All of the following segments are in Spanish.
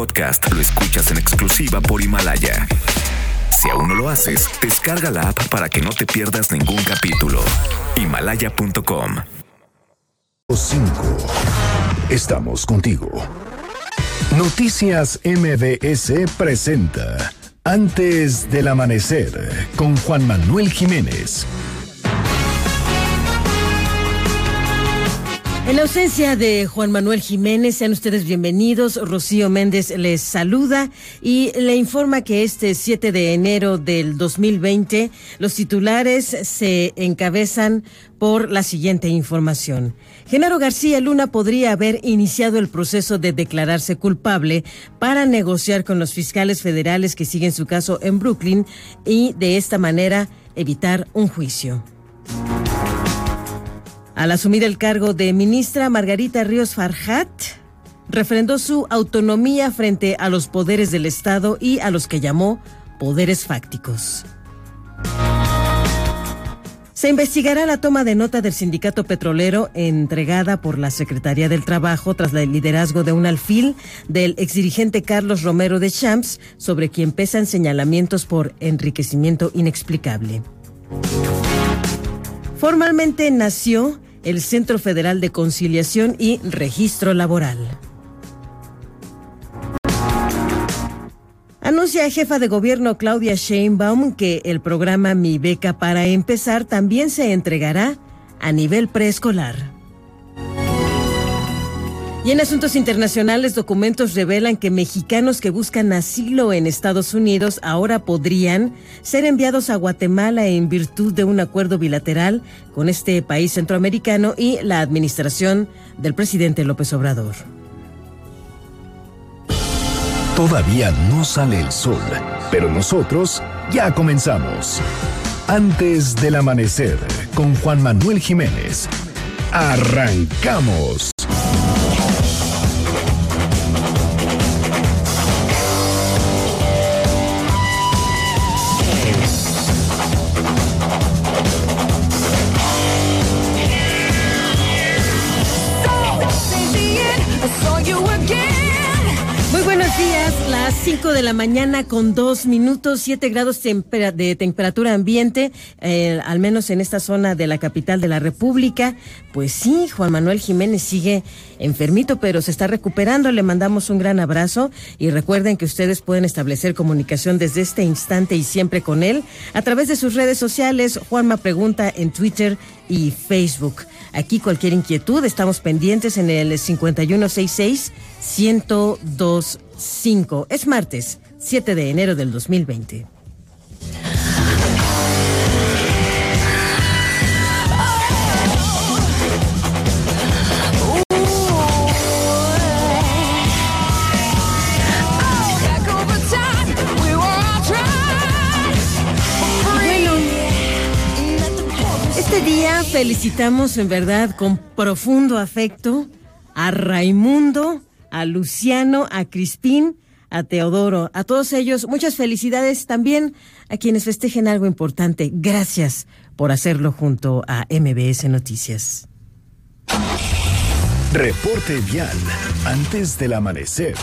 podcast lo escuchas en exclusiva por Himalaya. Si aún no lo haces, descarga la app para que no te pierdas ningún capítulo. Himalaya.com 5. Estamos contigo. Noticias MBS presenta Antes del Amanecer con Juan Manuel Jiménez. En la ausencia de Juan Manuel Jiménez, sean ustedes bienvenidos. Rocío Méndez les saluda y le informa que este 7 de enero del 2020 los titulares se encabezan por la siguiente información. Genaro García Luna podría haber iniciado el proceso de declararse culpable para negociar con los fiscales federales que siguen su caso en Brooklyn y de esta manera evitar un juicio. Al asumir el cargo de ministra, Margarita Ríos Farjat refrendó su autonomía frente a los poderes del Estado y a los que llamó poderes fácticos. Se investigará la toma de nota del sindicato petrolero entregada por la Secretaría del Trabajo tras el liderazgo de un alfil del exdirigente Carlos Romero de Champs, sobre quien pesan señalamientos por enriquecimiento inexplicable. Formalmente nació el Centro Federal de Conciliación y Registro Laboral. Anuncia jefa de gobierno Claudia Sheinbaum que el programa Mi Beca para Empezar también se entregará a nivel preescolar. Y en asuntos internacionales, documentos revelan que mexicanos que buscan asilo en Estados Unidos ahora podrían ser enviados a Guatemala en virtud de un acuerdo bilateral con este país centroamericano y la administración del presidente López Obrador. Todavía no sale el sol, pero nosotros ya comenzamos. Antes del amanecer, con Juan Manuel Jiménez. Arrancamos. De la mañana con dos minutos, 7 grados de temperatura ambiente, eh, al menos en esta zona de la capital de la República. Pues sí, Juan Manuel Jiménez sigue enfermito, pero se está recuperando. Le mandamos un gran abrazo y recuerden que ustedes pueden establecer comunicación desde este instante y siempre con él a través de sus redes sociales. Juanma Pregunta en Twitter y Facebook. Aquí cualquier inquietud, estamos pendientes en el 5166 1025. Es martes, 7 de enero del 2020. Este felicitamos en verdad con profundo afecto a Raimundo, a Luciano, a Crispín, a Teodoro, a todos ellos. Muchas felicidades también a quienes festejen algo importante. Gracias por hacerlo junto a MBS Noticias. Reporte vial antes del amanecer.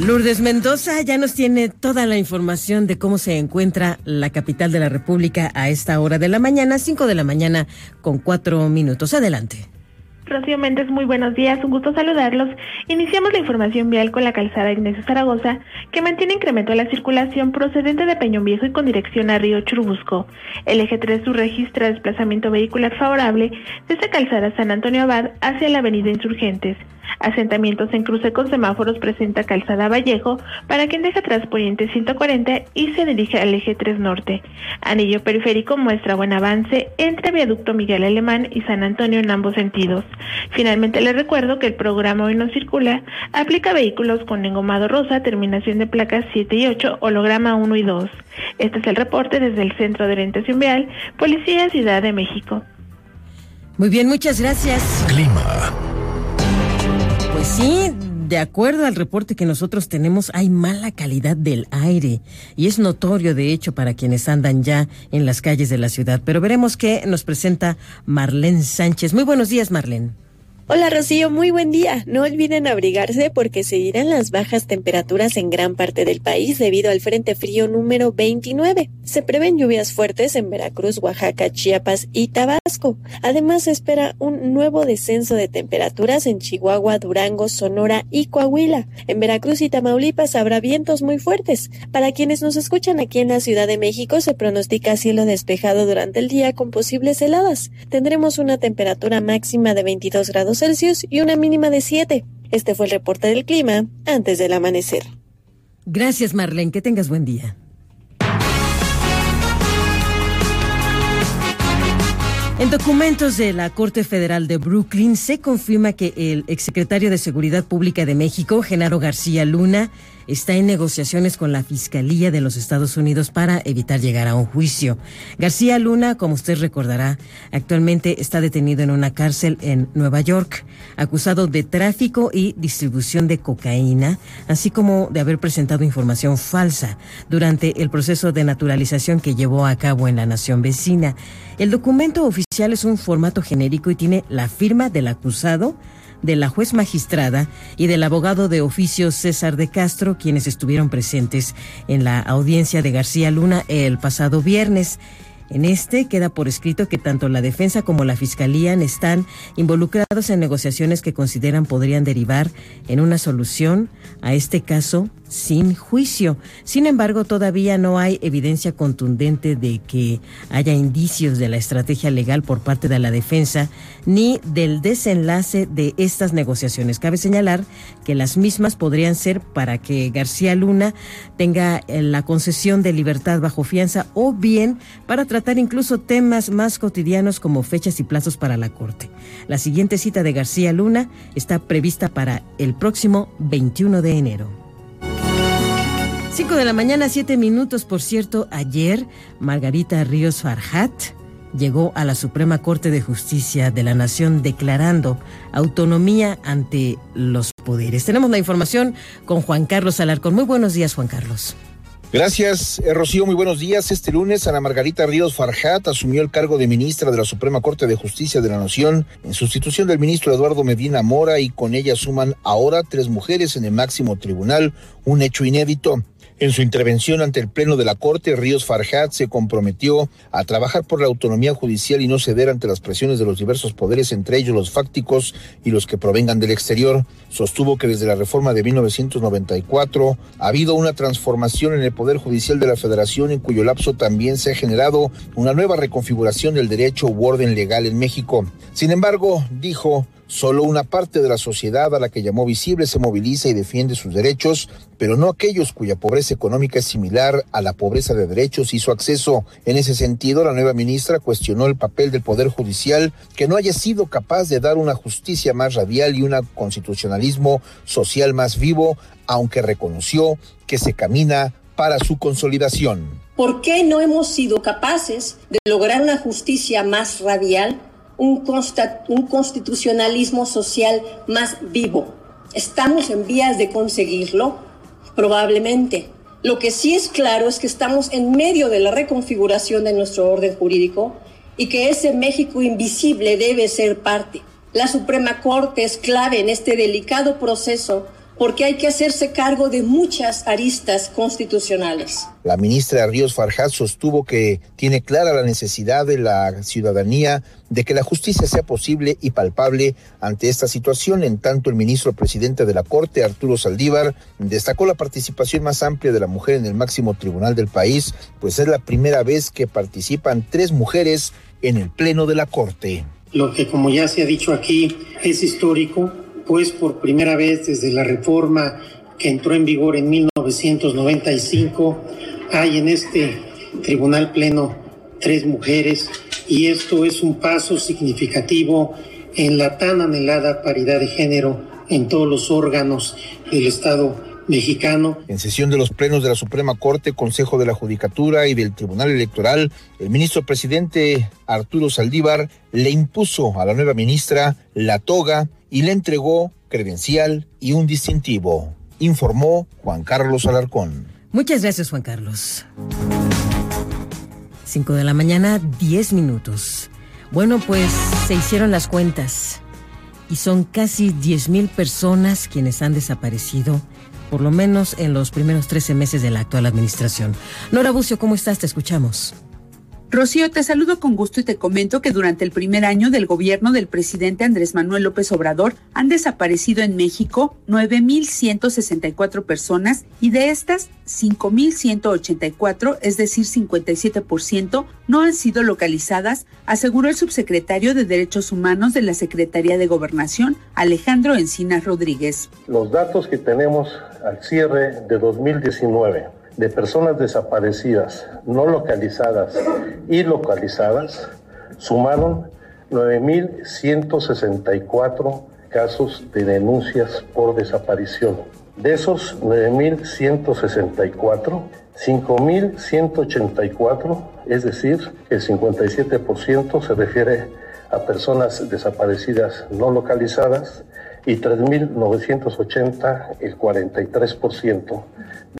Lourdes Mendoza ya nos tiene toda la información de cómo se encuentra la capital de la República a esta hora de la mañana, 5 de la mañana con cuatro minutos. Adelante. Rocío Méndez, muy buenos días, un gusto saludarlos. Iniciamos la información vial con la calzada Ignacio Zaragoza, que mantiene incremento de la circulación procedente de Peñón Viejo y con dirección a Río Churubusco. El eje 3 su registra desplazamiento vehicular favorable desde calzada San Antonio Abad hacia la avenida Insurgentes. Asentamientos en cruce con semáforos presenta Calzada Vallejo para quien deja atrás Poniente 140 y se dirige al eje 3 Norte. Anillo periférico muestra buen avance entre Viaducto Miguel Alemán y San Antonio en ambos sentidos. Finalmente les recuerdo que el programa Hoy no circula aplica vehículos con engomado rosa, terminación de placas 7 y 8, holograma 1 y 2. Este es el reporte desde el Centro de Orientación Vial, Policía Ciudad de México. Muy bien, muchas gracias. Clima. Pues sí, de acuerdo al reporte que nosotros tenemos, hay mala calidad del aire y es notorio, de hecho, para quienes andan ya en las calles de la ciudad. Pero veremos qué nos presenta Marlene Sánchez. Muy buenos días, Marlene. Hola Rocío, muy buen día. No olviden abrigarse porque seguirán las bajas temperaturas en gran parte del país debido al Frente Frío número 29. Se prevén lluvias fuertes en Veracruz, Oaxaca, Chiapas y Tabasco. Además se espera un nuevo descenso de temperaturas en Chihuahua, Durango, Sonora y Coahuila. En Veracruz y Tamaulipas habrá vientos muy fuertes. Para quienes nos escuchan aquí en la Ciudad de México se pronostica cielo despejado durante el día con posibles heladas. Tendremos una temperatura máxima de 22 grados Celsius y una mínima de 7. Este fue el reporte del clima antes del amanecer. Gracias, Marlene. Que tengas buen día. En documentos de la Corte Federal de Brooklyn se confirma que el exsecretario de Seguridad Pública de México, Genaro García Luna, está en negociaciones con la Fiscalía de los Estados Unidos para evitar llegar a un juicio. García Luna, como usted recordará, actualmente está detenido en una cárcel en Nueva York, acusado de tráfico y distribución de cocaína, así como de haber presentado información falsa durante el proceso de naturalización que llevó a cabo en la nación vecina. El documento oficial es un formato genérico y tiene la firma del acusado, de la juez magistrada y del abogado de oficio César de Castro, quienes estuvieron presentes en la audiencia de García Luna el pasado viernes. En este queda por escrito que tanto la defensa como la fiscalía están involucrados en negociaciones que consideran podrían derivar en una solución a este caso sin juicio. Sin embargo, todavía no hay evidencia contundente de que haya indicios de la estrategia legal por parte de la defensa ni del desenlace de estas negociaciones. Cabe señalar que las mismas podrían ser para que García Luna tenga eh, la concesión de libertad bajo fianza o bien para tratar incluso temas más cotidianos como fechas y plazos para la Corte. La siguiente cita de García Luna está prevista para el próximo 21 de enero. 5 de la mañana, 7 minutos. Por cierto, ayer Margarita Ríos Farhat llegó a la Suprema Corte de Justicia de la Nación declarando autonomía ante los poderes. Tenemos la información con Juan Carlos Alarcón. Muy buenos días, Juan Carlos. Gracias, eh, Rocío. Muy buenos días. Este lunes, Ana Margarita Ríos Farjat asumió el cargo de ministra de la Suprema Corte de Justicia de la Nación en sustitución del ministro Eduardo Medina Mora y con ella suman ahora tres mujeres en el máximo tribunal, un hecho inédito. En su intervención ante el Pleno de la Corte, Ríos Farjat se comprometió a trabajar por la autonomía judicial y no ceder ante las presiones de los diversos poderes, entre ellos los fácticos y los que provengan del exterior. Sostuvo que desde la reforma de 1994 ha habido una transformación en el Poder Judicial de la Federación, en cuyo lapso también se ha generado una nueva reconfiguración del derecho u orden legal en México. Sin embargo, dijo, Solo una parte de la sociedad a la que llamó visible se moviliza y defiende sus derechos, pero no aquellos cuya pobreza económica es similar a la pobreza de derechos y su acceso. En ese sentido, la nueva ministra cuestionó el papel del Poder Judicial que no haya sido capaz de dar una justicia más radial y un constitucionalismo social más vivo, aunque reconoció que se camina para su consolidación. ¿Por qué no hemos sido capaces de lograr una justicia más radial? Un, un constitucionalismo social más vivo. ¿Estamos en vías de conseguirlo? Probablemente. Lo que sí es claro es que estamos en medio de la reconfiguración de nuestro orden jurídico y que ese México invisible debe ser parte. La Suprema Corte es clave en este delicado proceso porque hay que hacerse cargo de muchas aristas constitucionales. La ministra Ríos Farjat sostuvo que tiene clara la necesidad de la ciudadanía de que la justicia sea posible y palpable ante esta situación. En tanto, el ministro presidente de la Corte, Arturo Saldívar, destacó la participación más amplia de la mujer en el máximo tribunal del país, pues es la primera vez que participan tres mujeres en el Pleno de la Corte. Lo que, como ya se ha dicho aquí, es histórico pues por primera vez desde la reforma que entró en vigor en 1995, hay en este Tribunal Pleno tres mujeres y esto es un paso significativo en la tan anhelada paridad de género en todos los órganos del Estado mexicano. En sesión de los plenos de la Suprema Corte, Consejo de la Judicatura y del Tribunal Electoral, el ministro presidente Arturo Saldívar le impuso a la nueva ministra la toga y le entregó credencial y un distintivo, informó Juan Carlos Alarcón. Muchas gracias, Juan Carlos. 5 de la mañana, 10 minutos. Bueno, pues se hicieron las cuentas y son casi 10.000 personas quienes han desaparecido por lo menos en los primeros 13 meses de la actual administración. Nora Bucio, ¿cómo estás? Te escuchamos. Rocío, te saludo con gusto y te comento que durante el primer año del gobierno del presidente Andrés Manuel López Obrador han desaparecido en México 9.164 personas y de estas 5.184, es decir, 57%, no han sido localizadas, aseguró el subsecretario de Derechos Humanos de la Secretaría de Gobernación, Alejandro Encinas Rodríguez. Los datos que tenemos al cierre de 2019 de personas desaparecidas, no localizadas y localizadas, sumaron 9.164 casos de denuncias por desaparición. De esos 9.164, 5.184, es decir, el 57% se refiere a personas desaparecidas no localizadas y 3.980, el 43%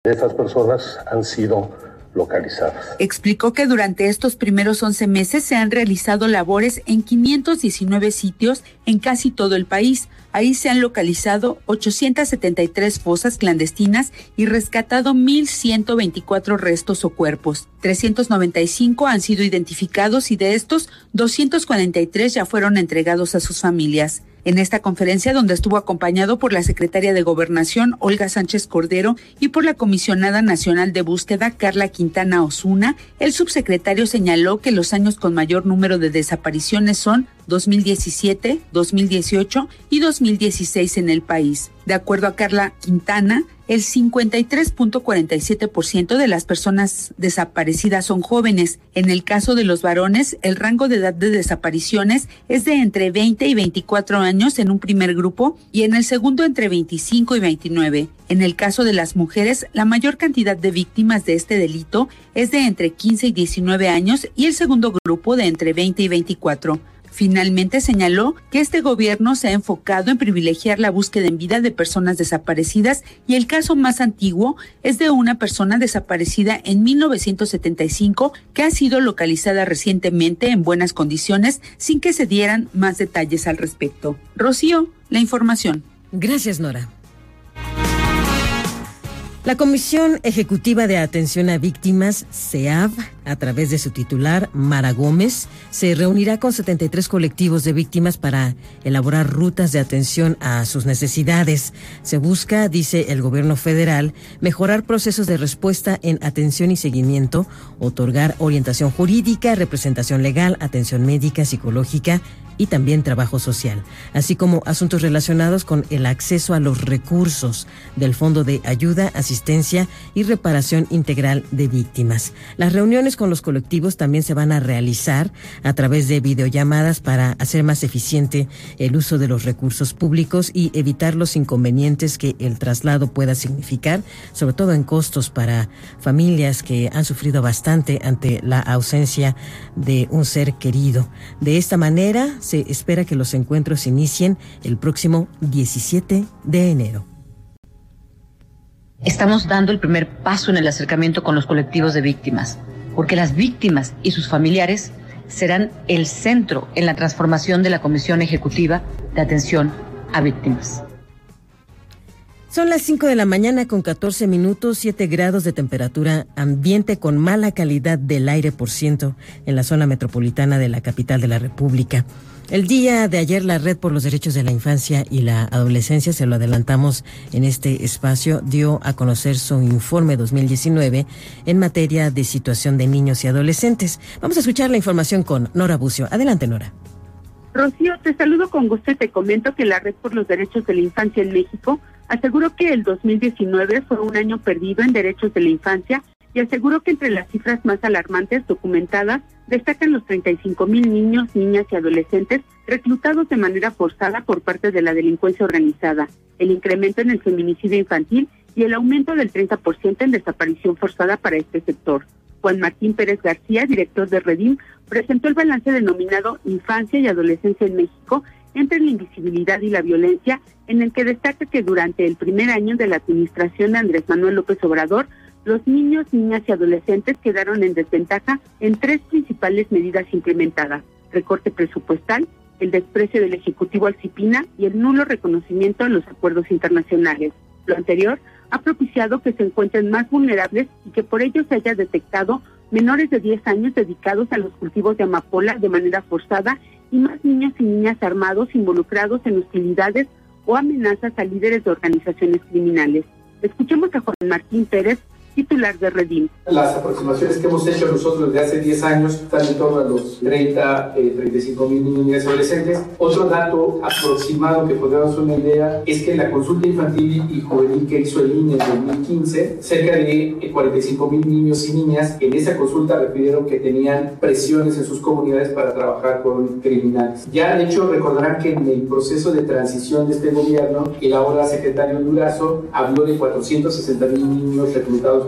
de estas personas han sido localizadas. Explicó que durante estos primeros 11 meses se han realizado labores en 519 sitios en casi todo el país. Ahí se han localizado 873 fosas clandestinas y rescatado 1.124 restos o cuerpos. 395 han sido identificados y de estos 243 ya fueron entregados a sus familias. En esta conferencia, donde estuvo acompañado por la secretaria de Gobernación, Olga Sánchez Cordero, y por la comisionada nacional de búsqueda, Carla Quintana Osuna, el subsecretario señaló que los años con mayor número de desapariciones son 2017, 2018 y 2016 en el país. De acuerdo a Carla Quintana, el 53.47% de las personas desaparecidas son jóvenes. En el caso de los varones, el rango de edad de desapariciones es de entre 20 y 24 años en un primer grupo y en el segundo entre 25 y 29. En el caso de las mujeres, la mayor cantidad de víctimas de este delito es de entre 15 y 19 años y el segundo grupo de entre 20 y 24. Finalmente señaló que este gobierno se ha enfocado en privilegiar la búsqueda en vida de personas desaparecidas y el caso más antiguo es de una persona desaparecida en 1975 que ha sido localizada recientemente en buenas condiciones sin que se dieran más detalles al respecto. Rocío, la información. Gracias, Nora. La Comisión Ejecutiva de Atención a Víctimas, CEAV, a través de su titular, Mara Gómez, se reunirá con 73 colectivos de víctimas para elaborar rutas de atención a sus necesidades. Se busca, dice el gobierno federal, mejorar procesos de respuesta en atención y seguimiento, otorgar orientación jurídica, representación legal, atención médica, psicológica, y también trabajo social, así como asuntos relacionados con el acceso a los recursos del Fondo de Ayuda, Asistencia y Reparación Integral de Víctimas. Las reuniones con los colectivos también se van a realizar a través de videollamadas para hacer más eficiente el uso de los recursos públicos y evitar los inconvenientes que el traslado pueda significar, sobre todo en costos para familias que han sufrido bastante ante la ausencia de un ser querido. De esta manera, se espera que los encuentros inicien el próximo 17 de enero. Estamos dando el primer paso en el acercamiento con los colectivos de víctimas, porque las víctimas y sus familiares serán el centro en la transformación de la Comisión Ejecutiva de Atención a Víctimas. Son las 5 de la mañana con 14 minutos, 7 grados de temperatura ambiente con mala calidad del aire por ciento en la zona metropolitana de la capital de la República. El día de ayer la Red por los Derechos de la Infancia y la Adolescencia, se lo adelantamos en este espacio, dio a conocer su informe 2019 en materia de situación de niños y adolescentes. Vamos a escuchar la información con Nora Bucio. Adelante, Nora. Rocío, te saludo con gusto y te comento que la Red por los Derechos de la Infancia en México aseguró que el 2019 fue un año perdido en derechos de la infancia y aseguró que entre las cifras más alarmantes documentadas destacan los 35 mil niños, niñas y adolescentes reclutados de manera forzada por parte de la delincuencia organizada, el incremento en el feminicidio infantil y el aumento del 30% en desaparición forzada para este sector. Juan Martín Pérez García, director de Redim, presentó el balance denominado Infancia y Adolescencia en México entre la invisibilidad y la violencia, en el que destaca que durante el primer año de la administración de Andrés Manuel López Obrador, los niños, niñas y adolescentes quedaron en desventaja en tres principales medidas implementadas. Recorte presupuestal, el desprecio del Ejecutivo al CIPINA y el nulo reconocimiento a los acuerdos internacionales. Lo anterior ha propiciado que se encuentren más vulnerables y que por ello se haya detectado menores de 10 años dedicados a los cultivos de amapola de manera forzada y más niños y niñas armados involucrados en hostilidades o amenazas a líderes de organizaciones criminales. Escuchemos a Juan Martín Pérez, titular de Redim. Las aproximaciones que hemos hecho nosotros desde hace 10 años están en torno a los 30, 35 eh, mil niños y adolescentes. Otro dato aproximado que podemos una idea es que la consulta infantil y juvenil que hizo el INE en 2015, cerca de 45 eh, mil niños y niñas en esa consulta refirieron que tenían presiones en sus comunidades para trabajar con criminales. Ya de hecho recordarán que en el proceso de transición de este gobierno, el ahora secretario Durazo habló de 460 mil niños reclutados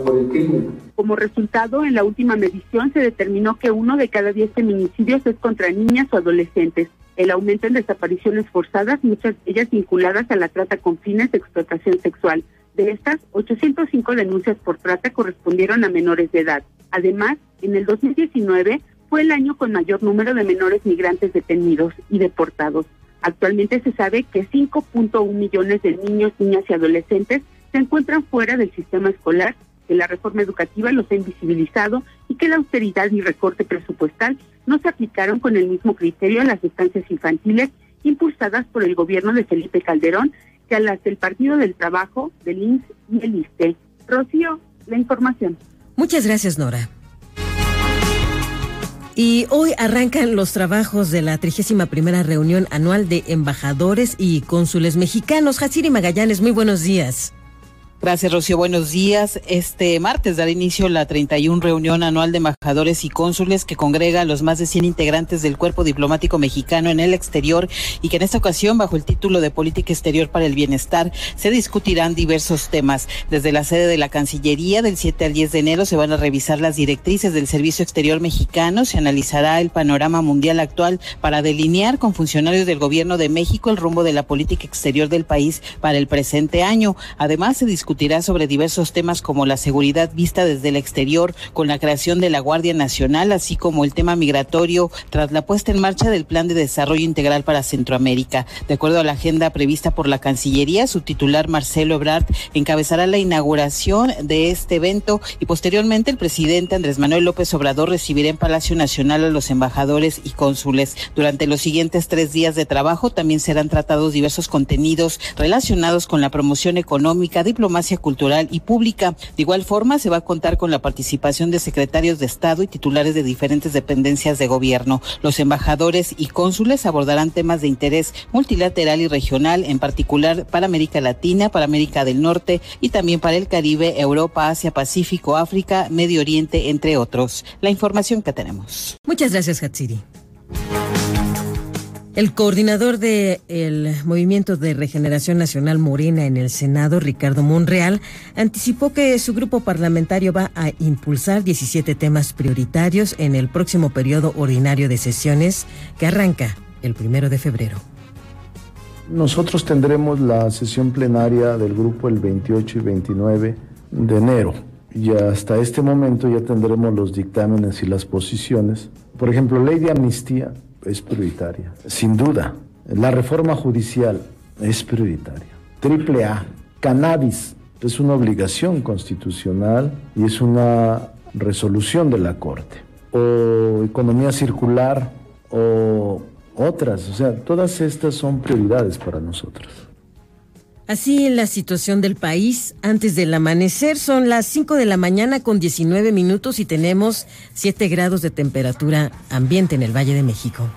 Como resultado, en la última medición se determinó que uno de cada diez feminicidios es contra niñas o adolescentes. El aumento en desapariciones forzadas, muchas de ellas vinculadas a la trata con fines de explotación sexual. De estas, 805 denuncias por trata correspondieron a menores de edad. Además, en el 2019 fue el año con mayor número de menores migrantes detenidos y deportados. Actualmente se sabe que 5.1 millones de niños, niñas y adolescentes se encuentran fuera del sistema escolar que la reforma educativa los ha invisibilizado y que la austeridad y recorte presupuestal no se aplicaron con el mismo criterio a las estancias infantiles impulsadas por el gobierno de Felipe Calderón que a las del Partido del Trabajo, del INS y el ISTE. Rocío, la información. Muchas gracias, Nora. Y hoy arrancan los trabajos de la 31 primera reunión anual de embajadores y cónsules mexicanos. Hatsiri Magallanes, muy buenos días. Gracias, Rocío. Buenos días. Este martes dará inicio la 31 reunión anual de embajadores y cónsules que congrega a los más de 100 integrantes del cuerpo diplomático mexicano en el exterior y que en esta ocasión, bajo el título de Política Exterior para el Bienestar, se discutirán diversos temas. Desde la sede de la Cancillería, del 7 al 10 de enero, se van a revisar las directrices del Servicio Exterior mexicano, se analizará el panorama mundial actual para delinear con funcionarios del Gobierno de México el rumbo de la política exterior del país para el presente año. Además, se discutirá discutirá sobre diversos temas como la seguridad vista desde el exterior con la creación de la Guardia Nacional, así como el tema migratorio tras la puesta en marcha del Plan de Desarrollo Integral para Centroamérica. De acuerdo a la agenda prevista por la Cancillería, su titular Marcelo Ebrard encabezará la inauguración de este evento y posteriormente el presidente Andrés Manuel López Obrador recibirá en Palacio Nacional a los embajadores y cónsules. Durante los siguientes tres días de trabajo también serán tratados diversos contenidos relacionados con la promoción económica, diplomática, cultural y pública. De igual forma, se va a contar con la participación de secretarios de Estado y titulares de diferentes dependencias de gobierno. Los embajadores y cónsules abordarán temas de interés multilateral y regional, en particular para América Latina, para América del Norte y también para el Caribe, Europa, Asia, Pacífico, África, Medio Oriente, entre otros. La información que tenemos. Muchas gracias, Hatsiri. El coordinador del Movimiento de Regeneración Nacional Morena en el Senado, Ricardo Monreal, anticipó que su grupo parlamentario va a impulsar 17 temas prioritarios en el próximo periodo ordinario de sesiones que arranca el primero de febrero. Nosotros tendremos la sesión plenaria del grupo el 28 y 29 de enero y hasta este momento ya tendremos los dictámenes y las posiciones. Por ejemplo, ley de amnistía es prioritaria. Sin duda, la reforma judicial es prioritaria. Triple A, cannabis es una obligación constitucional y es una resolución de la Corte. O economía circular o otras, o sea, todas estas son prioridades para nosotros. Así la situación del país antes del amanecer son las 5 de la mañana con 19 minutos y tenemos 7 grados de temperatura ambiente en el Valle de México.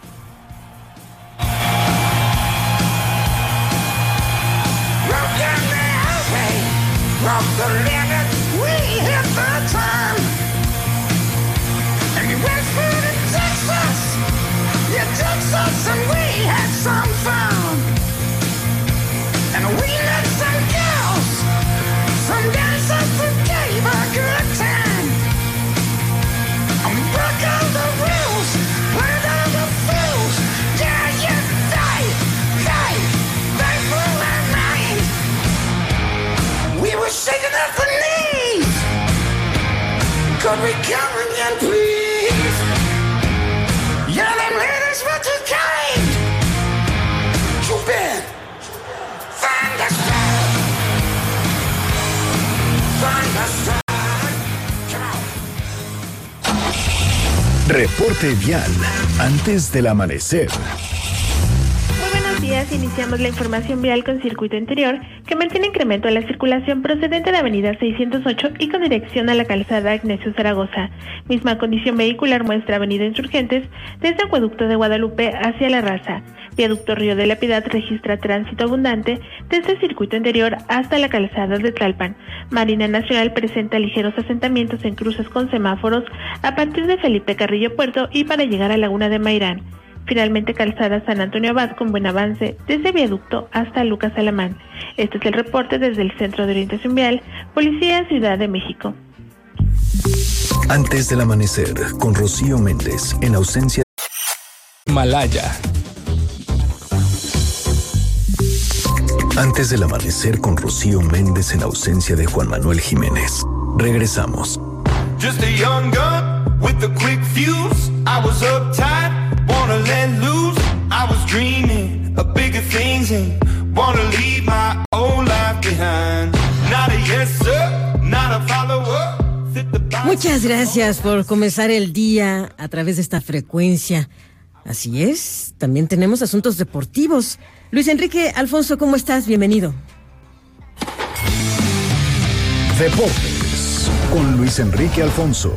shaking at the knees. Could we come please? Ladies Find. Find. Reporte vial antes del amanecer iniciamos la información vial con circuito interior que mantiene incremento en la circulación procedente de Avenida 608 y con dirección a la calzada Ignacio Zaragoza. Misma condición vehicular muestra Avenida Insurgentes desde Acueducto de Guadalupe hacia La Raza. Viaducto Río de la Piedad registra tránsito abundante desde el circuito interior hasta la calzada de Tlalpan. Marina Nacional presenta ligeros asentamientos en cruces con semáforos a partir de Felipe Carrillo Puerto y para llegar a Laguna de Mairán. Finalmente, calzada San Antonio Abad con buen avance desde Viaducto hasta Lucas Alamán. Este es el reporte desde el Centro de Orientación Vial, Policía Ciudad de México. Antes del amanecer, con Rocío Méndez, en ausencia. Malaya. Antes del amanecer, con Rocío Méndez, en ausencia de Juan Manuel Jiménez. Regresamos. Just a young gun with a quick fuse. I was uptight. Wanna let loose. I was dreaming of bigger things and wanna leave my old life behind. Not a yes sir, not a follower. Muchas gracias por comenzar el día a través de esta frecuencia. Así es, también tenemos asuntos deportivos. Luis Enrique Alfonso, ¿cómo estás? Bienvenido. Deportes con Luis Enrique Alfonso.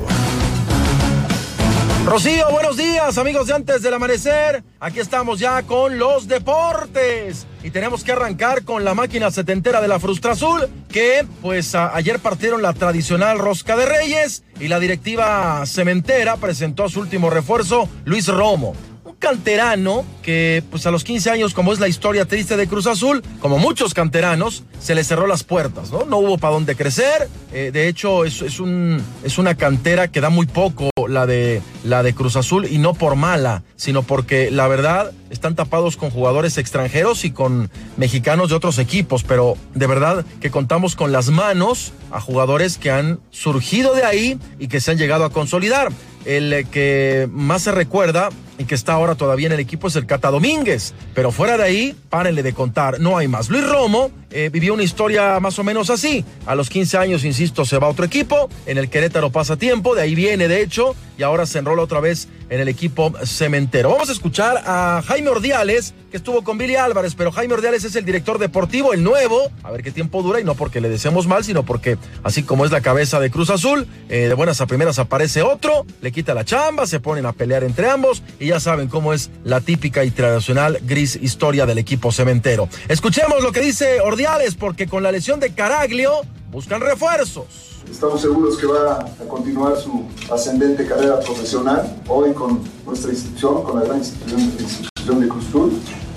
Rocío, buenos días, amigos de antes del amanecer. Aquí estamos ya con los deportes. Y tenemos que arrancar con la máquina setentera de la Frustra Azul, que pues ayer partieron la tradicional rosca de Reyes y la directiva cementera presentó su último refuerzo, Luis Romo canterano que, pues a los 15 años, como es la historia triste de Cruz Azul, como muchos canteranos, se le cerró las puertas, ¿no? No hubo para dónde crecer. Eh, de hecho, es, un, es una cantera que da muy poco la de, la de Cruz Azul y no por mala, sino porque la verdad están tapados con jugadores extranjeros y con mexicanos de otros equipos, pero de verdad que contamos con las manos a jugadores que han surgido de ahí y que se han llegado a consolidar. El que más se recuerda y que está ahora todavía en el equipo es el Cata Domínguez. Pero fuera de ahí, párenle de contar, no hay más. Luis Romo eh, vivió una historia más o menos así. A los 15 años, insisto, se va a otro equipo. En el Querétaro pasa tiempo, de ahí viene de hecho, y ahora se enrola otra vez en el equipo cementero. Vamos a escuchar a Jaime Ordiales, que estuvo con Billy Álvarez, pero Jaime Ordiales es el director deportivo, el nuevo. A ver qué tiempo dura, y no porque le deseemos mal, sino porque así como es la cabeza de Cruz Azul, eh, de buenas a primeras aparece otro, le quita la chamba, se ponen a pelear entre ambos, y ya saben cómo es la típica y tradicional gris historia del equipo cementero. Escuchemos lo que dice Ordiales, porque con la lesión de Caraglio buscan refuerzos. Estamos seguros que va a continuar su ascendente carrera profesional, hoy con nuestra institución, con la gran institución, de Cruz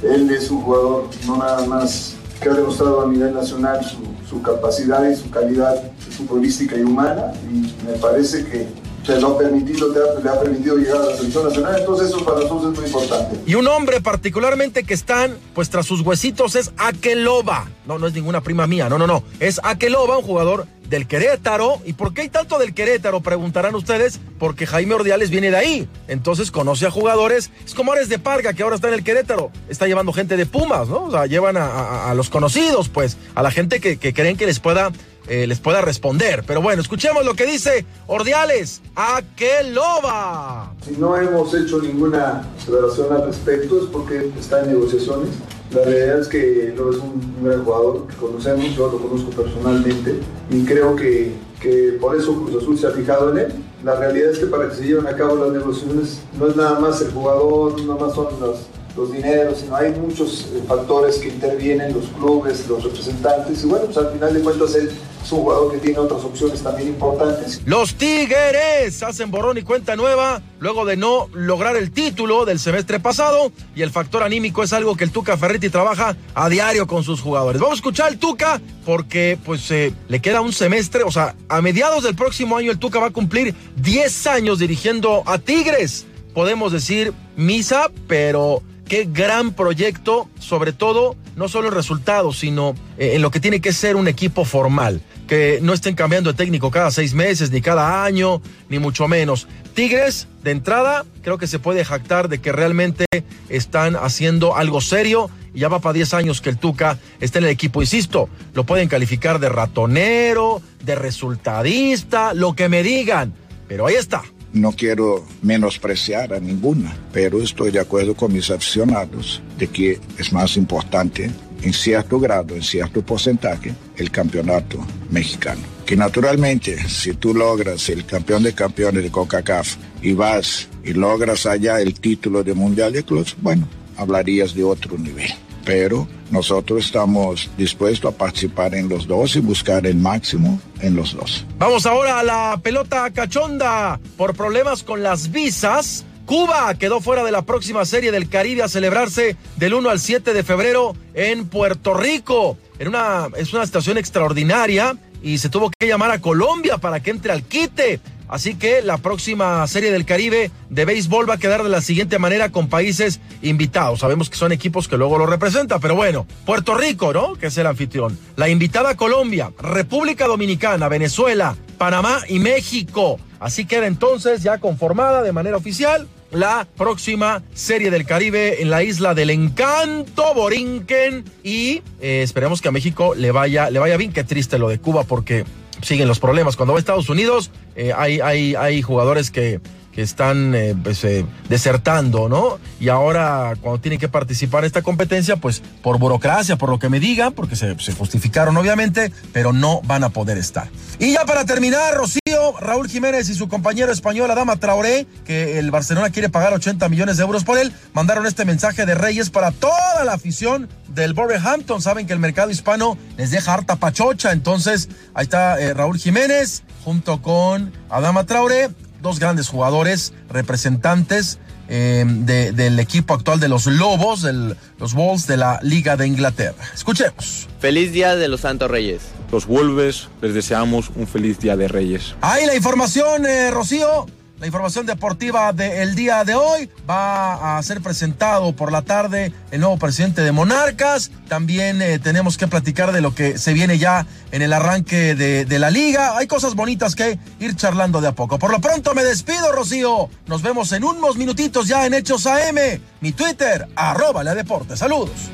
Él es un jugador no nada más que ha demostrado a nivel nacional su, su capacidad y su calidad futbolística y humana, y me parece que se lo ha permitido, le ha permitido llegar a la selección nacional, entonces eso para nosotros es muy importante. Y un hombre particularmente que están, pues tras sus huesitos es Akeloba. No, no es ninguna prima mía, no, no, no. Es Akeloba, un jugador del Querétaro. ¿Y por qué hay tanto del Querétaro? Preguntarán ustedes. Porque Jaime Ordiales viene de ahí. Entonces conoce a jugadores. Es como Ares de Parga, que ahora está en el Querétaro. Está llevando gente de Pumas, ¿no? O sea, llevan a, los conocidos, pues, a la gente que, que creen que les pueda eh, les pueda responder. Pero bueno, escuchemos lo que dice Ordiales. ¿A qué loba? Si no hemos hecho ninguna declaración al respecto es porque está en negociaciones. La realidad es que no es un gran jugador que conocemos, yo lo conozco personalmente y creo que, que por eso Cruz Azul se ha fijado en él. La realidad es que para que se lleven a cabo las negociaciones no es nada más el jugador, nada más son los los dineros, sino hay muchos eh, factores que intervienen, los clubes, los representantes, y bueno, pues al final de cuentas él es un jugador que tiene otras opciones también importantes. Los Tigres hacen borrón y cuenta nueva luego de no lograr el título del semestre pasado y el factor anímico es algo que el Tuca Ferretti trabaja a diario con sus jugadores. Vamos a escuchar al Tuca porque pues eh, le queda un semestre, o sea, a mediados del próximo año el Tuca va a cumplir 10 años dirigiendo a Tigres. Podemos decir misa, pero qué gran proyecto, sobre todo, no solo en resultados, sino eh, en lo que tiene que ser un equipo formal, que no estén cambiando de técnico cada seis meses, ni cada año, ni mucho menos. Tigres, de entrada, creo que se puede jactar de que realmente están haciendo algo serio y ya va para 10 años que el Tuca está en el equipo, insisto, lo pueden calificar de ratonero, de resultadista, lo que me digan, pero ahí está no quiero menospreciar a ninguna, pero estoy de acuerdo con mis aficionados de que es más importante en cierto grado, en cierto porcentaje, el campeonato mexicano. Que naturalmente, si tú logras el campeón de campeones de CONCACAF y vas y logras allá el título de Mundial de Clubes, bueno, hablarías de otro nivel. Pero nosotros estamos dispuestos a participar en los dos y buscar el máximo en los dos. Vamos ahora a la pelota cachonda. Por problemas con las visas, Cuba quedó fuera de la próxima serie del Caribe a celebrarse del 1 al 7 de febrero en Puerto Rico. En una, es una situación extraordinaria y se tuvo que llamar a Colombia para que entre al quite. Así que la próxima serie del Caribe de béisbol va a quedar de la siguiente manera con países invitados. Sabemos que son equipos que luego lo representan, pero bueno, Puerto Rico, ¿no? Que es el anfitrión. La invitada Colombia, República Dominicana, Venezuela, Panamá y México. Así queda entonces ya conformada de manera oficial la próxima serie del Caribe en la isla del encanto Borinquen y eh, esperemos que a México le vaya le vaya bien qué triste lo de Cuba porque siguen los problemas cuando va a Estados Unidos eh, hay hay hay jugadores que que están eh, pues, eh, desertando, ¿no? Y ahora cuando tienen que participar en esta competencia, pues por burocracia, por lo que me digan, porque se, se, justificaron obviamente, pero no van a poder estar. Y ya para terminar, Rocío, Raúl Jiménez y su compañero español Adama Traoré, que el Barcelona quiere pagar 80 millones de euros por él, mandaron este mensaje de Reyes para toda la afición del Wolverhampton. Saben que el mercado hispano les deja harta pachocha, entonces ahí está eh, Raúl Jiménez junto con Adama Traoré dos grandes jugadores, representantes eh, de, del equipo actual de los Lobos, del, los Wolves de la Liga de Inglaterra. Escuchemos. Feliz Día de los Santos Reyes. Los Wolves les deseamos un feliz Día de Reyes. Ahí la información, eh, Rocío. La información deportiva del día de hoy va a ser presentado por la tarde el nuevo presidente de Monarcas. También eh, tenemos que platicar de lo que se viene ya en el arranque de, de, la liga. Hay cosas bonitas que ir charlando de a poco. Por lo pronto me despido, Rocío. Nos vemos en unos minutitos ya en Hechos AM. Mi Twitter, arroba la deporte. Saludos.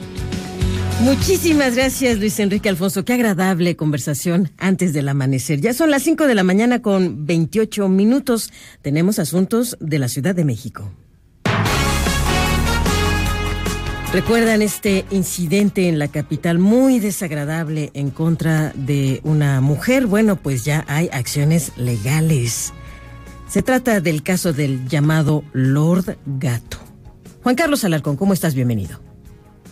Muchísimas gracias, Luis Enrique Alfonso. Qué agradable conversación antes del amanecer. Ya son las 5 de la mañana con 28 minutos. Tenemos asuntos de la Ciudad de México. ¿Recuerdan este incidente en la capital muy desagradable en contra de una mujer? Bueno, pues ya hay acciones legales. Se trata del caso del llamado Lord Gato. Juan Carlos Alarcón, ¿cómo estás? Bienvenido.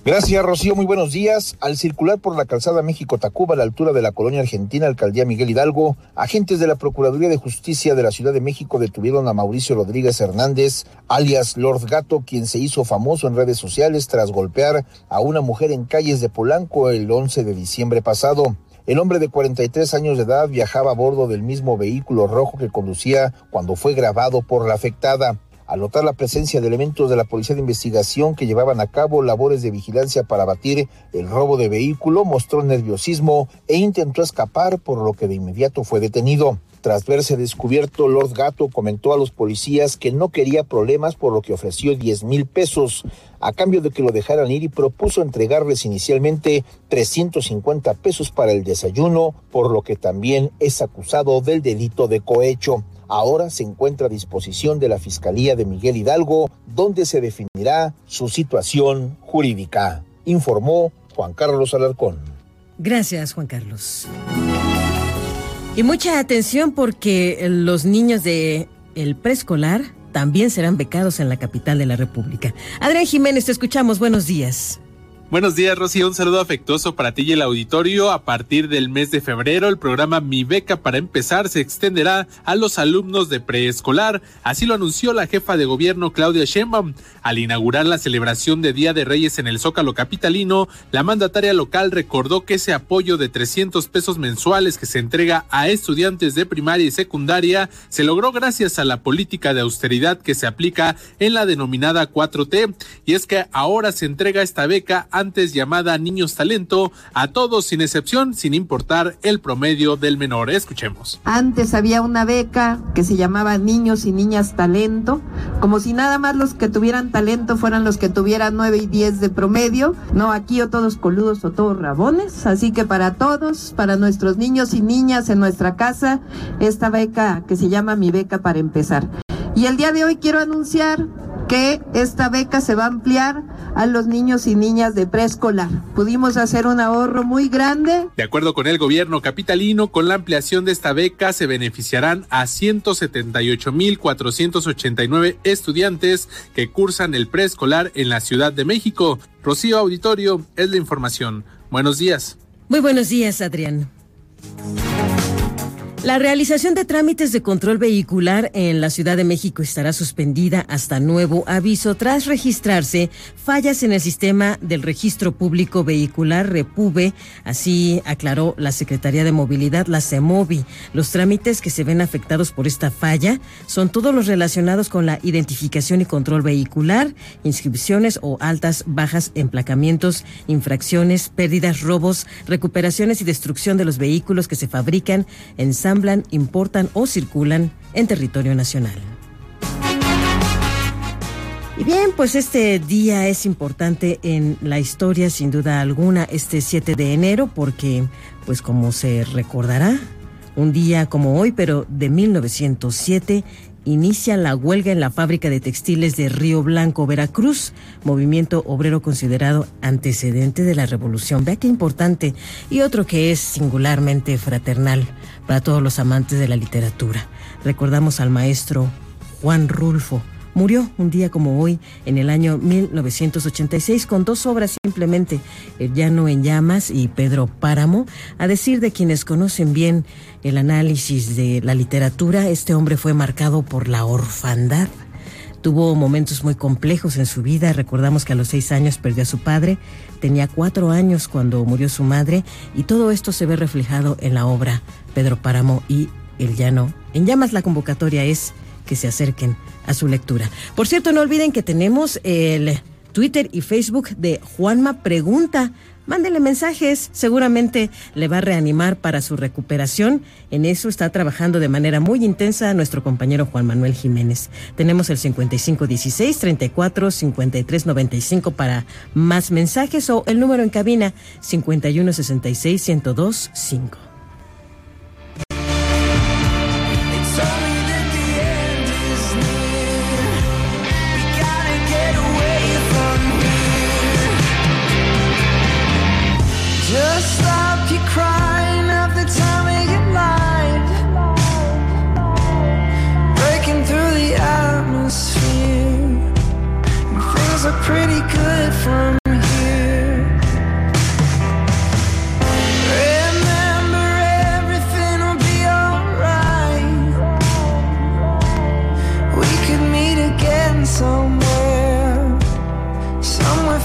Gracias, Rocío. Muy buenos días. Al circular por la calzada México-Tacuba, a la altura de la colonia argentina, alcaldía Miguel Hidalgo, agentes de la Procuraduría de Justicia de la Ciudad de México detuvieron a Mauricio Rodríguez Hernández, alias Lord Gato, quien se hizo famoso en redes sociales tras golpear a una mujer en calles de Polanco el 11 de diciembre pasado. El hombre de 43 años de edad viajaba a bordo del mismo vehículo rojo que conducía cuando fue grabado por la afectada. Al notar la presencia de elementos de la Policía de Investigación que llevaban a cabo labores de vigilancia para abatir el robo de vehículo, mostró nerviosismo e intentó escapar, por lo que de inmediato fue detenido. Tras verse descubierto, Lord Gato comentó a los policías que no quería problemas, por lo que ofreció 10 mil pesos a cambio de que lo dejaran ir y propuso entregarles inicialmente 350 pesos para el desayuno, por lo que también es acusado del delito de cohecho ahora se encuentra a disposición de la Fiscalía de Miguel Hidalgo, donde se definirá su situación jurídica, informó Juan Carlos Alarcón. Gracias, Juan Carlos. Y mucha atención porque los niños de el preescolar también serán becados en la capital de la República. Adrián Jiménez, te escuchamos. Buenos días. Buenos días, Rocío. Un saludo afectuoso para ti y el auditorio. A partir del mes de febrero, el programa Mi Beca para Empezar se extenderá a los alumnos de preescolar. Así lo anunció la jefa de gobierno Claudia Sheinbaum. Al inaugurar la celebración de Día de Reyes en el Zócalo Capitalino, la mandataria local recordó que ese apoyo de 300 pesos mensuales que se entrega a estudiantes de primaria y secundaria se logró gracias a la política de austeridad que se aplica en la denominada 4T. Y es que ahora se entrega esta beca antes llamada Niños Talento, a todos sin excepción, sin importar el promedio del menor. Escuchemos. Antes había una beca que se llamaba Niños y Niñas Talento, como si nada más los que tuvieran talento fueran los que tuvieran 9 y 10 de promedio. No, aquí o todos coludos o todos rabones. Así que para todos, para nuestros niños y niñas en nuestra casa, esta beca que se llama Mi Beca para empezar. Y el día de hoy quiero anunciar que esta beca se va a ampliar a los niños y niñas de preescolar. Pudimos hacer un ahorro muy grande. De acuerdo con el gobierno capitalino, con la ampliación de esta beca se beneficiarán a 178.489 estudiantes que cursan el preescolar en la Ciudad de México. Rocío Auditorio es la información. Buenos días. Muy buenos días, Adrián. La realización de trámites de control vehicular en la Ciudad de México estará suspendida hasta nuevo aviso tras registrarse fallas en el sistema del registro público vehicular Repube, así aclaró la Secretaría de Movilidad, la CEMOVI. Los trámites que se ven afectados por esta falla son todos los relacionados con la identificación y control vehicular, inscripciones o altas, bajas, emplacamientos, infracciones, pérdidas, robos, recuperaciones y destrucción de los vehículos que se fabrican en San importan o circulan en territorio nacional. Y bien, pues este día es importante en la historia, sin duda alguna, este 7 de enero, porque, pues como se recordará, un día como hoy, pero de 1907, inicia la huelga en la fábrica de textiles de Río Blanco, Veracruz, movimiento obrero considerado antecedente de la revolución. Vea qué importante. Y otro que es singularmente fraternal para todos los amantes de la literatura. Recordamos al maestro Juan Rulfo. Murió un día como hoy, en el año 1986, con dos obras simplemente, El Llano en Llamas y Pedro Páramo. A decir de quienes conocen bien el análisis de la literatura, este hombre fue marcado por la orfandad. Tuvo momentos muy complejos en su vida. Recordamos que a los seis años perdió a su padre, tenía cuatro años cuando murió su madre, y todo esto se ve reflejado en la obra Pedro Páramo y El Llano. En llamas la convocatoria es que se acerquen a su lectura. Por cierto, no olviden que tenemos el Twitter y Facebook de Juanma Pregunta. Mándele mensajes, seguramente le va a reanimar para su recuperación. En eso está trabajando de manera muy intensa nuestro compañero Juan Manuel Jiménez. Tenemos el 5516 34 53 95 para más mensajes o el número en cabina 5166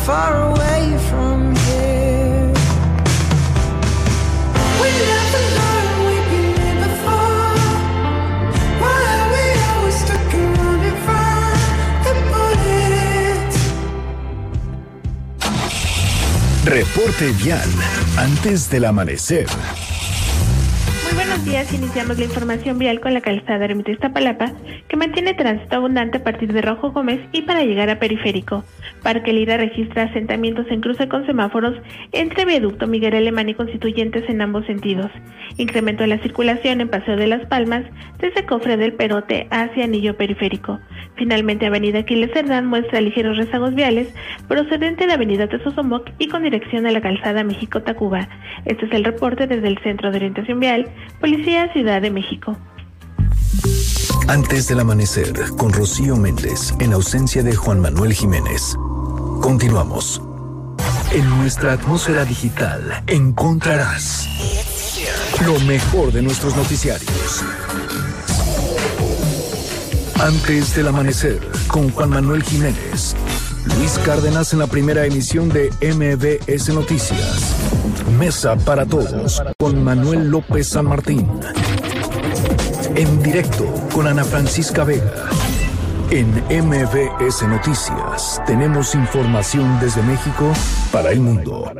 far away from here. We never learned we'd be here before. Why are we always stuck in running from the bullets? Reporte vial antes del amanecer. Muy buenos días, iniciamos la información vial con la calzada Ermita Iztapalapa, que mantiene tránsito abundante a partir de Rojo Gómez y para llegar a Periférico. Parque Lira registra asentamientos en cruce con semáforos entre Viaducto Miguel Alemán y Constituyentes en ambos sentidos. Incremento en la circulación en Paseo de las Palmas desde Cofre del Perote hacia Anillo Periférico. Finalmente, Avenida Aquiles Cerdán muestra ligeros rezagos viales procedente de Avenida Tesosomoc y con dirección a la calzada México-Tacuba. Este es el reporte desde el Centro de Orientación Vial, Policía Ciudad de México. Antes del amanecer, con Rocío Méndez, en ausencia de Juan Manuel Jiménez. Continuamos. En nuestra atmósfera digital encontrarás lo mejor de nuestros noticiarios. Antes del amanecer, con Juan Manuel Jiménez. Luis Cárdenas en la primera emisión de MBS Noticias. Mesa para todos, con Manuel López San Martín. En directo con Ana Francisca Vega. En MBS Noticias tenemos información desde México para el mundo.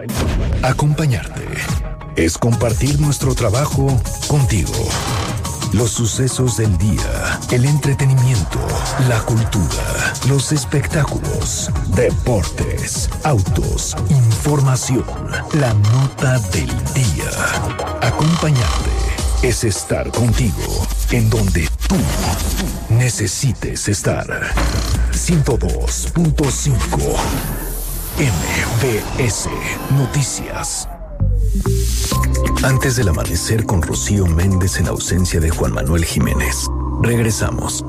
Acompañarte es compartir nuestro trabajo contigo. Los sucesos del día, el entretenimiento, la cultura, los espectáculos, deportes, autos, información, la nota del día. Acompañarte es estar contigo en donde tú necesites estar. 102.5 MBS Noticias. Antes del amanecer con Rocío Méndez en ausencia de Juan Manuel Jiménez. Regresamos.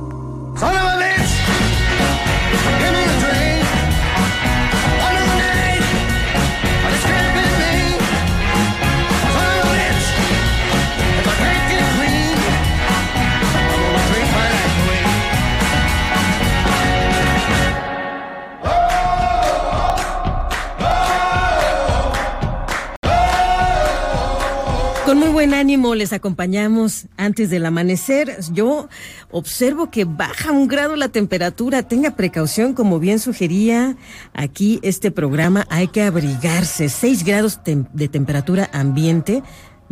Buen ánimo les acompañamos antes del amanecer. Yo observo que baja un grado la temperatura. Tenga precaución, como bien sugería aquí este programa. Hay que abrigarse. Seis grados de temperatura ambiente.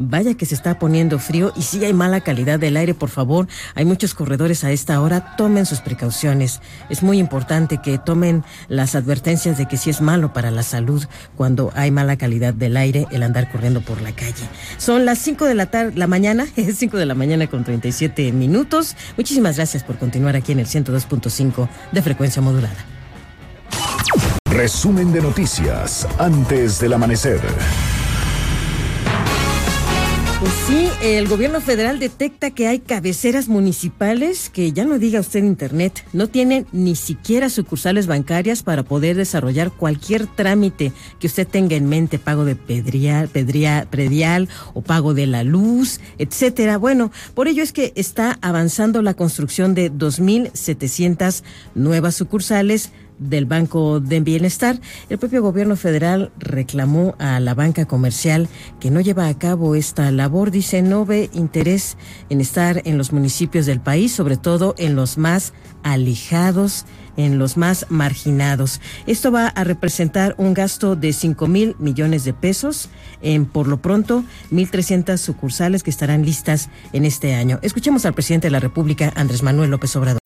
Vaya que se está poniendo frío y si hay mala calidad del aire, por favor. Hay muchos corredores a esta hora, tomen sus precauciones. Es muy importante que tomen las advertencias de que si es malo para la salud cuando hay mala calidad del aire el andar corriendo por la calle. Son las 5 de la tarde, la mañana, es 5 de la mañana con 37 minutos. Muchísimas gracias por continuar aquí en el 102.5 de frecuencia modulada. Resumen de noticias antes del amanecer. Pues sí, el gobierno federal detecta que hay cabeceras municipales que ya no diga usted internet, no tienen ni siquiera sucursales bancarias para poder desarrollar cualquier trámite que usted tenga en mente, pago de pedrial, pedrial, predial o pago de la luz, etcétera. Bueno, por ello es que está avanzando la construcción de 2.700 nuevas sucursales del Banco de Bienestar. El propio gobierno federal reclamó a la banca comercial que no lleva a cabo esta labor. Dice, no ve interés en estar en los municipios del país, sobre todo en los más alejados en los más marginados. Esto va a representar un gasto de 5 mil millones de pesos en, por lo pronto, 1.300 sucursales que estarán listas en este año. Escuchemos al presidente de la República, Andrés Manuel López Obrador.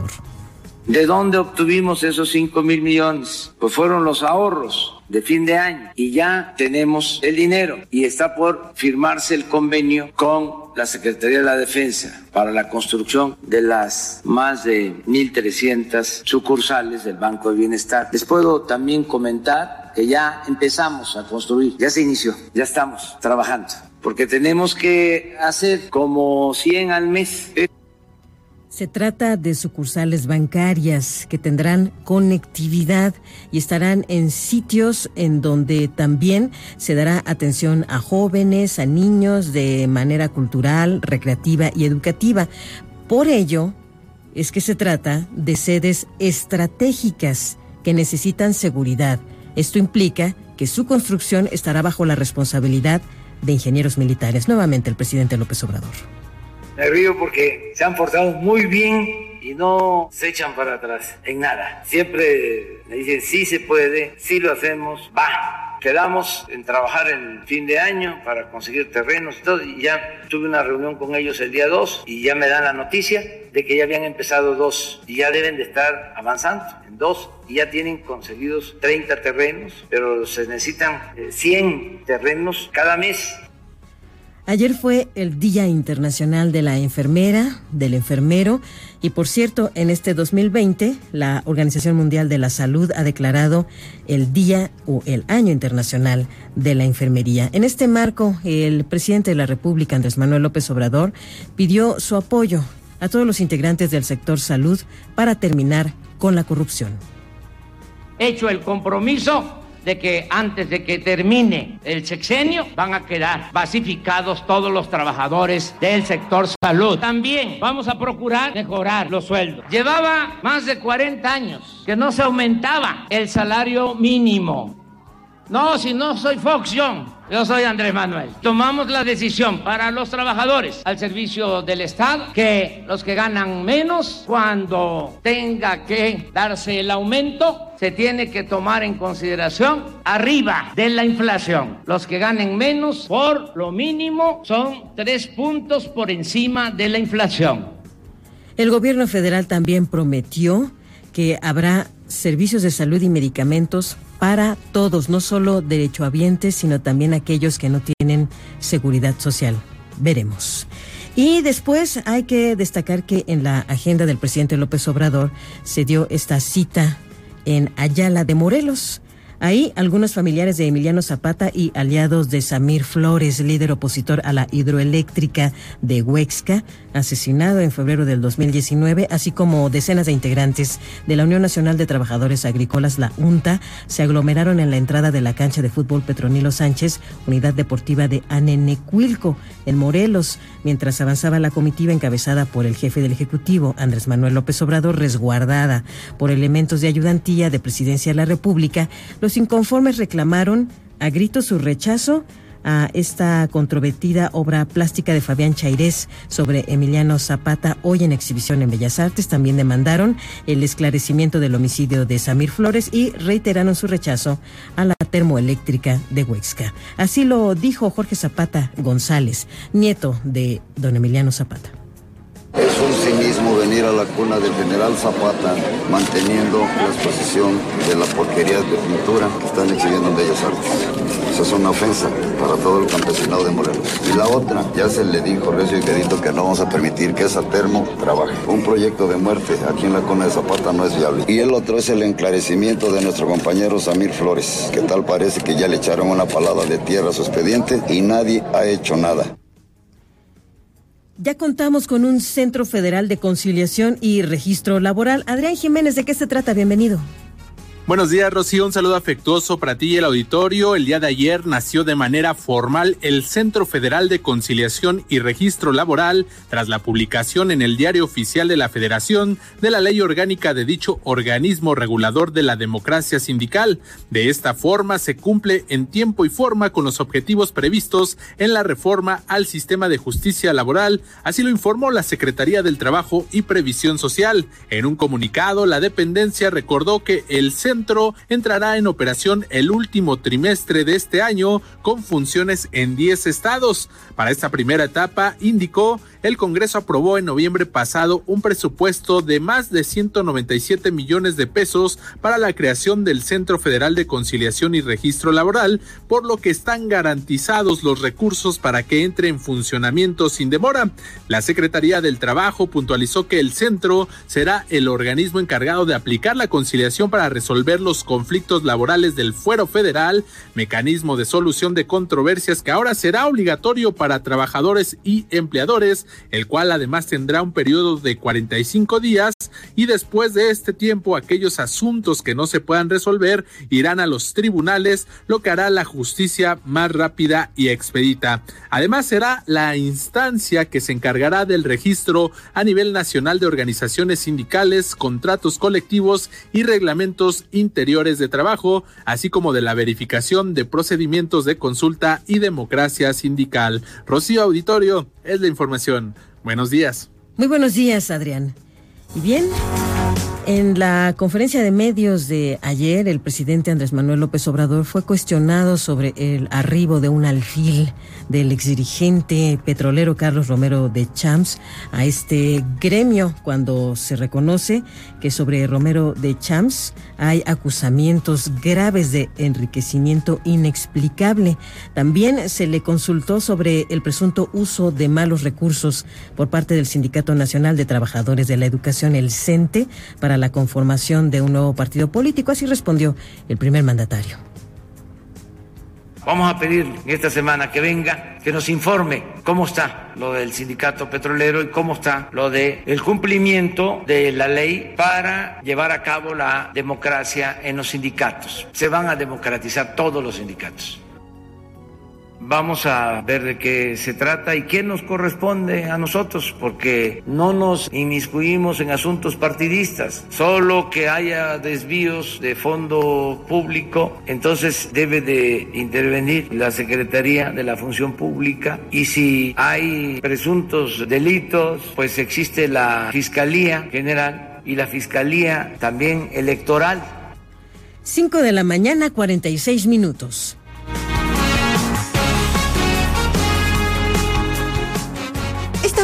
¿De dónde obtuvimos esos 5 mil millones? Pues fueron los ahorros de fin de año y ya tenemos el dinero y está por firmarse el convenio con la Secretaría de la Defensa para la construcción de las más de 1.300 sucursales del Banco de Bienestar. Les puedo también comentar que ya empezamos a construir, ya se inició, ya estamos trabajando, porque tenemos que hacer como 100 al mes. Se trata de sucursales bancarias que tendrán conectividad y estarán en sitios en donde también se dará atención a jóvenes, a niños de manera cultural, recreativa y educativa. Por ello, es que se trata de sedes estratégicas que necesitan seguridad. Esto implica que su construcción estará bajo la responsabilidad de ingenieros militares. Nuevamente el presidente López Obrador. Me río porque se han portado muy bien y no se echan para atrás en nada. Siempre me dicen, sí se puede, sí lo hacemos, va. Quedamos en trabajar el fin de año para conseguir terrenos y todo. Y ya tuve una reunión con ellos el día 2 y ya me dan la noticia de que ya habían empezado dos y ya deben de estar avanzando en dos y ya tienen conseguidos 30 terrenos, pero se necesitan 100 eh, terrenos cada mes Ayer fue el Día Internacional de la Enfermera, del Enfermero, y por cierto, en este 2020, la Organización Mundial de la Salud ha declarado el Día o el Año Internacional de la Enfermería. En este marco, el presidente de la República, Andrés Manuel López Obrador, pidió su apoyo a todos los integrantes del sector salud para terminar con la corrupción. Hecho el compromiso de que antes de que termine el sexenio van a quedar basificados todos los trabajadores del sector salud. También vamos a procurar mejorar los sueldos. Llevaba más de 40 años que no se aumentaba el salario mínimo. No, si no soy Fox Young, yo soy Andrés Manuel. Tomamos la decisión para los trabajadores al servicio del Estado que los que ganan menos, cuando tenga que darse el aumento, se tiene que tomar en consideración arriba de la inflación. Los que ganen menos, por lo mínimo, son tres puntos por encima de la inflación. El gobierno federal también prometió que habrá servicios de salud y medicamentos para todos, no solo derechohabientes, sino también aquellos que no tienen seguridad social. veremos. Y después hay que destacar que en la agenda del presidente López Obrador se dio esta cita en Ayala de Morelos Ahí algunos familiares de Emiliano Zapata y aliados de Samir Flores, líder opositor a la hidroeléctrica de Huexca, asesinado en febrero del 2019, así como decenas de integrantes de la Unión Nacional de Trabajadores Agrícolas, la UNTA, se aglomeraron en la entrada de la cancha de fútbol Petronilo Sánchez, unidad deportiva de Anenecuilco, en Morelos, mientras avanzaba la comitiva encabezada por el jefe del Ejecutivo, Andrés Manuel López Obrador, resguardada por elementos de ayudantía de Presidencia de la República. Los inconformes reclamaron a gritos su rechazo a esta controvertida obra plástica de Fabián Chairés sobre Emiliano Zapata, hoy en exhibición en Bellas Artes. También demandaron el esclarecimiento del homicidio de Samir Flores y reiteraron su rechazo a la termoeléctrica de Huexca. Así lo dijo Jorge Zapata González, nieto de don Emiliano Zapata. Es un venir a la cuna del general Zapata manteniendo la exposición de la porquería de pintura que están exhibiendo en Bellas Artes. Esa es una ofensa para todo el campesinado de Morelos. Y la otra, ya se le dijo recio y quedito que no vamos a permitir que esa termo trabaje. Un proyecto de muerte aquí en la cuna de Zapata no es viable. Y el otro es el enclarecimiento de nuestro compañero Samir Flores, que tal parece que ya le echaron una palada de tierra a su expediente y nadie ha hecho nada. Ya contamos con un Centro Federal de Conciliación y Registro Laboral. Adrián Jiménez, ¿de qué se trata? Bienvenido. Buenos días, Rocío. Un saludo afectuoso para ti y el auditorio. El día de ayer nació de manera formal el Centro Federal de Conciliación y Registro Laboral tras la publicación en el Diario Oficial de la Federación de la Ley Orgánica de dicho organismo regulador de la democracia sindical. De esta forma se cumple en tiempo y forma con los objetivos previstos en la reforma al sistema de justicia laboral. Así lo informó la Secretaría del Trabajo y Previsión Social. En un comunicado, la dependencia recordó que el Centro entrará en operación el último trimestre de este año con funciones en 10 estados. Para esta primera etapa, indicó, el Congreso aprobó en noviembre pasado un presupuesto de más de 197 millones de pesos para la creación del Centro Federal de Conciliación y Registro Laboral, por lo que están garantizados los recursos para que entre en funcionamiento sin demora. La Secretaría del Trabajo puntualizó que el centro será el organismo encargado de aplicar la conciliación para resolver ver los conflictos laborales del fuero federal, mecanismo de solución de controversias que ahora será obligatorio para trabajadores y empleadores, el cual además tendrá un periodo de 45 días y después de este tiempo aquellos asuntos que no se puedan resolver irán a los tribunales, lo que hará la justicia más rápida y expedita. Además será la instancia que se encargará del registro a nivel nacional de organizaciones sindicales, contratos colectivos y reglamentos interiores de trabajo, así como de la verificación de procedimientos de consulta y democracia sindical. Rocío Auditorio es la información. Buenos días. Muy buenos días, Adrián. Y bien, en la conferencia de medios de ayer, el presidente Andrés Manuel López Obrador fue cuestionado sobre el arribo de un alfil del exdirigente petrolero Carlos Romero de Champs a este gremio cuando se reconoce que sobre Romero de Champs hay acusamientos graves de enriquecimiento inexplicable. También se le consultó sobre el presunto uso de malos recursos por parte del Sindicato Nacional de Trabajadores de la Educación, el CENTE, para la conformación de un nuevo partido político. Así respondió el primer mandatario. Vamos a pedir esta semana que venga, que nos informe cómo está lo del sindicato petrolero y cómo está lo del el cumplimiento de la ley para llevar a cabo la democracia en los sindicatos. Se van a democratizar todos los sindicatos. Vamos a ver de qué se trata y qué nos corresponde a nosotros, porque no nos inmiscuimos en asuntos partidistas, solo que haya desvíos de fondo público, entonces debe de intervenir la Secretaría de la Función Pública y si hay presuntos delitos, pues existe la Fiscalía General y la Fiscalía también electoral. 5 de la mañana, 46 minutos.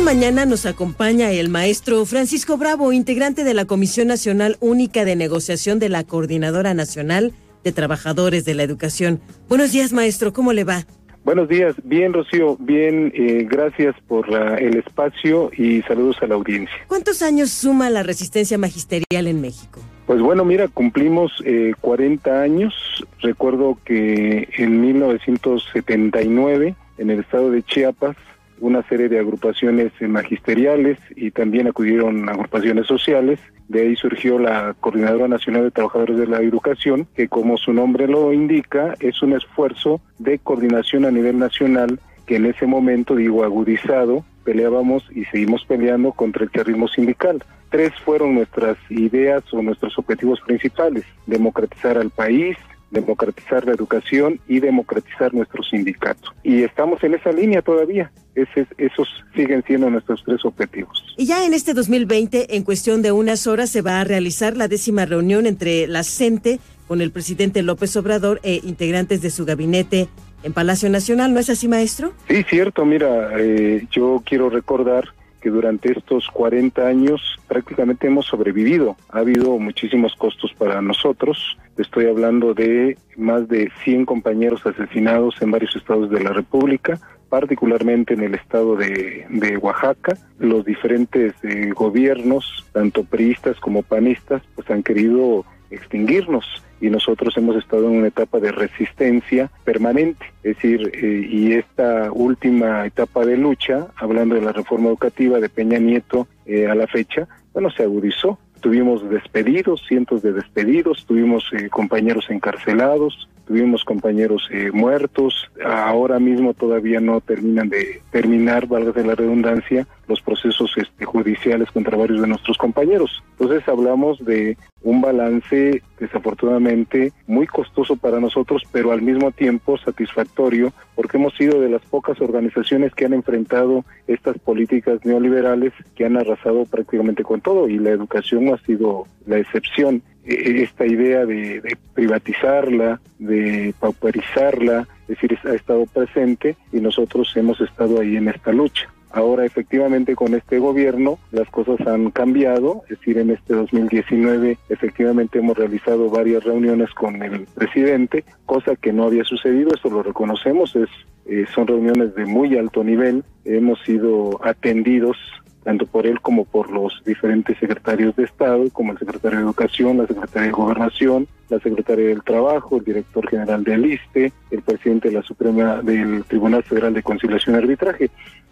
Mañana nos acompaña el maestro Francisco Bravo, integrante de la Comisión Nacional Única de Negociación de la Coordinadora Nacional de Trabajadores de la Educación. Buenos días, maestro, ¿cómo le va? Buenos días, bien Rocío, bien, eh, gracias por el espacio y saludos a la audiencia. ¿Cuántos años suma la resistencia magisterial en México? Pues bueno, mira, cumplimos eh, 40 años. Recuerdo que en 1979, en el estado de Chiapas, una serie de agrupaciones magisteriales y también acudieron agrupaciones sociales. De ahí surgió la Coordinadora Nacional de Trabajadores de la Educación, que como su nombre lo indica, es un esfuerzo de coordinación a nivel nacional que en ese momento, digo, agudizado, peleábamos y seguimos peleando contra el terrorismo sindical. Tres fueron nuestras ideas o nuestros objetivos principales, democratizar al país, democratizar la educación y democratizar nuestro sindicato. Y estamos en esa línea todavía. esos siguen siendo nuestros tres objetivos. Y ya en este 2020, en cuestión de unas horas, se va a realizar la décima reunión entre la CENTE con el presidente López Obrador e integrantes de su gabinete en Palacio Nacional. ¿No es así, maestro? Sí, cierto. Mira, eh, yo quiero recordar que durante estos 40 años prácticamente hemos sobrevivido. Ha habido muchísimos costos para nosotros. Estoy hablando de más de 100 compañeros asesinados en varios estados de la República, particularmente en el estado de, Oaxaca. Los diferentes eh, gobiernos, tanto priistas como panistas, pues han querido extinguirnos y nosotros hemos estado en una etapa de resistencia permanente. Es decir, eh, y esta última etapa de lucha, hablando de la reforma educativa de Peña Nieto eh, a la fecha, bueno, se agudizó. Tuvimos despedidos, cientos de despedidos, tuvimos eh, compañeros encarcelados, tuvimos compañeros muertos, ahora mismo todavía no terminan de terminar, valga la redundancia, los procesos este, judiciales contra varios de nuestros compañeros. Entonces hablamos de un balance desafortunadamente muy costoso para nosotros, pero al mismo tiempo satisfactorio, porque hemos sido de las pocas organizaciones que han enfrentado estas políticas neoliberales que han arrasado prácticamente con todo y la educación no ha sido la excepción. E, e, esta idea de, de privatizarla, de pauperizarla, es decir, ha estado presente y nosotros hemos estado ahí en esta lucha. Ahora efectivamente con este gobierno las cosas han cambiado, es decir, en este 2019 efectivamente hemos realizado varias reuniones con el presidente, cosa que no había sucedido, eso lo reconocemos, es eh, son reuniones de muy alto nivel, hemos sido atendidos tanto por él como por los diferentes secretarios de Estado, como el secretario de Educación, la secretaria de Gobernación, la secretaria del Trabajo, el director general del ISTE, el presidente de la Suprema del Tribunal Federal de Conciliación y Arbitraje.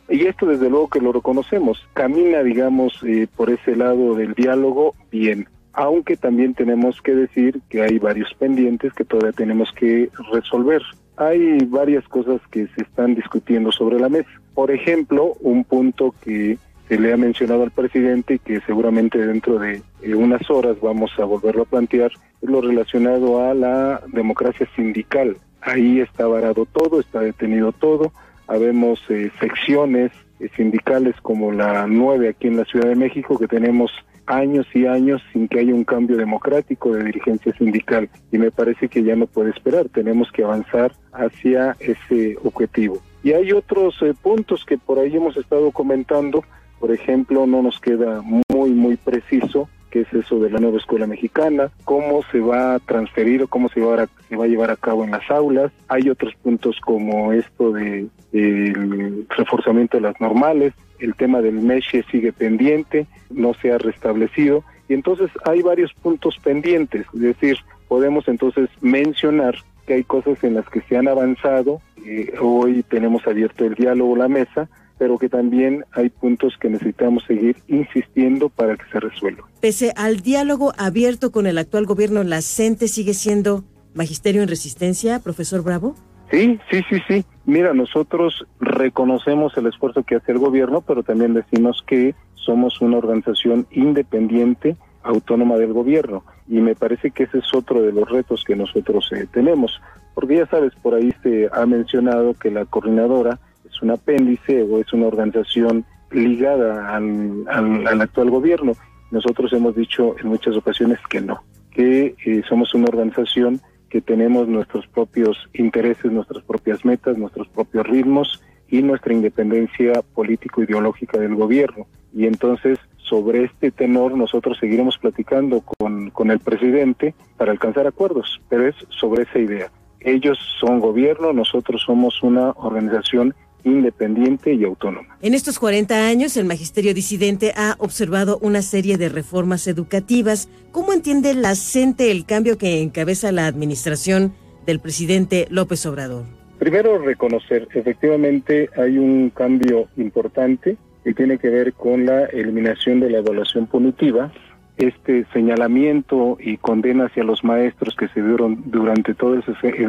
Y esto desde luego que lo reconocemos, camina, digamos, eh, por ese lado del diálogo bien, aunque también tenemos que decir que hay varios pendientes que todavía tenemos que resolver. Hay varias cosas que se están discutiendo sobre la mesa. Por ejemplo, un punto que se le ha mencionado al presidente y que seguramente dentro de eh, unas horas vamos a volverlo a plantear, es lo relacionado a la democracia sindical. Ahí está varado todo, está detenido todo, habemos eh, secciones eh, sindicales como la 9 aquí en la Ciudad de México que tenemos años y años sin que haya un cambio democrático de dirigencia sindical y me parece que ya no puede esperar, tenemos que avanzar hacia ese objetivo. Y hay otros eh, puntos que por ahí hemos estado comentando, por ejemplo, no nos queda muy, muy preciso qué es eso de la nueva escuela mexicana, cómo se va a transferir o cómo se va a, se va a llevar a cabo en las aulas. Hay otros puntos como esto de el reforzamiento de las normales, el tema del MESHE sigue pendiente, no se ha restablecido y entonces hay varios puntos pendientes, es decir, podemos entonces mencionar que hay cosas en las que se han avanzado, eh, hoy tenemos abierto el diálogo, la mesa, pero que también hay puntos que necesitamos seguir insistiendo para que se resuelvan. Pese al diálogo abierto con el actual gobierno, ¿la CENTE sigue siendo magisterio en resistencia, profesor Bravo? Sí, sí, sí, sí. Mira, nosotros reconocemos el esfuerzo que hace el gobierno, pero también decimos que somos una organización independiente, autónoma del gobierno. Y me parece que ese es otro de los retos que nosotros eh, tenemos. Porque ya sabes, por ahí se ha mencionado que la coordinadora es un apéndice o es una organización ligada al, actual gobierno. Nosotros hemos dicho en muchas ocasiones que no, que eh, somos una organización que tenemos nuestros propios intereses, nuestras propias metas, nuestros propios ritmos y nuestra independencia político-ideológica del gobierno. Y entonces, sobre este tenor, nosotros seguiremos platicando con, con el presidente para alcanzar acuerdos, pero es sobre esa idea Ellos son gobierno, nosotros somos una organización independiente y autónoma. En estos 40 años, el magisterio disidente ha observado una serie de reformas educativas. ¿Cómo entiende la CENTE el cambio que encabeza la administración del presidente López Obrador? Primero, reconocer, efectivamente hay un cambio importante que tiene que ver con la eliminación de la evaluación punitiva, este señalamiento y condena hacia los maestros que se dieron durante todo el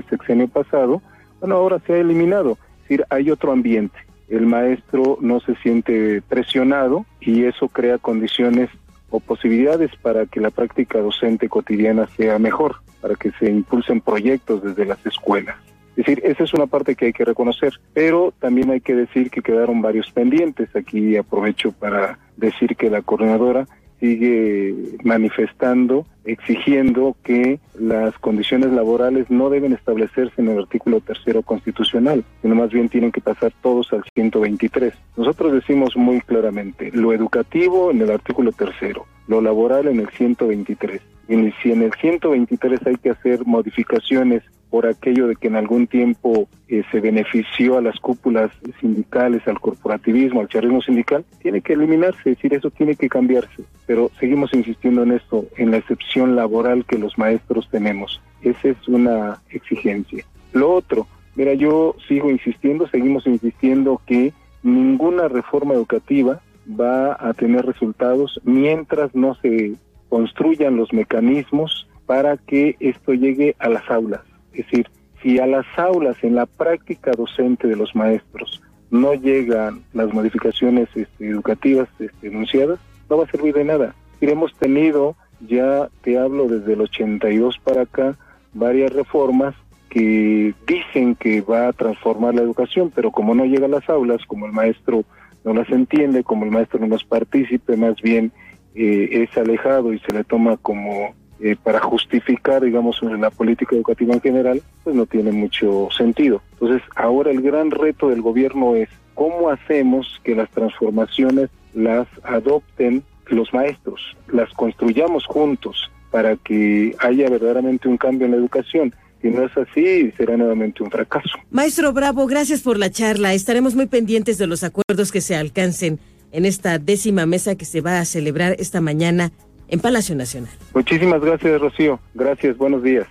sexenio pasado, bueno, ahora se ha eliminado decir, hay otro ambiente. El maestro no se siente presionado y eso crea condiciones o posibilidades para que la práctica docente cotidiana sea mejor, para que se impulsen proyectos desde las escuelas. Es decir, esa es una parte que hay que reconocer, pero también hay que decir que quedaron varios pendientes. Aquí aprovecho para decir que la coordinadora sigue manifestando, exigiendo que las condiciones laborales no deben establecerse en el artículo tercero constitucional, sino más bien tienen que pasar todos al 123. Nosotros decimos muy claramente, lo educativo en el artículo tercero, lo laboral en el 123. Y si en el 123 hay que hacer modificaciones por aquello de que en algún tiempo eh, se benefició a las cúpulas sindicales, al corporativismo, al charismo sindical, tiene que eliminarse, es decir, eso tiene que cambiarse. Pero seguimos insistiendo en esto, en la excepción laboral que los maestros tenemos. Esa es una exigencia. Lo otro, mira, yo sigo insistiendo, seguimos insistiendo que ninguna reforma educativa va a tener resultados mientras no se construyan los mecanismos para que esto llegue a las aulas es decir, si a las aulas, en la práctica docente de los maestros, no llegan las modificaciones este, educativas este, enunciadas, no va a servir de nada. Y hemos tenido, ya te hablo desde el 82 para acá, varias reformas que dicen que va a transformar la educación, pero como no llega a las aulas, como el maestro no las entiende, como el maestro no las participe, más bien eh, es alejado y se le toma como eh, para justificar, digamos, la política educativa en general, pues no tiene mucho sentido. Entonces, ahora el gran reto del gobierno es cómo hacemos que las transformaciones las adopten los maestros, las construyamos juntos para que haya verdaderamente un cambio en la educación. Si no es así, será nuevamente un fracaso. Maestro Bravo, gracias por la charla. Estaremos muy pendientes de los acuerdos que se alcancen en esta décima mesa que se va a celebrar esta mañana en Palacio Nacional. Muchísimas gracias, Rocío. Gracias, buenos días.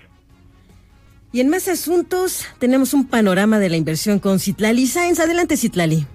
Y en más asuntos, tenemos un panorama de la inversión con Citlali Sáenz. Adelante, Citlali.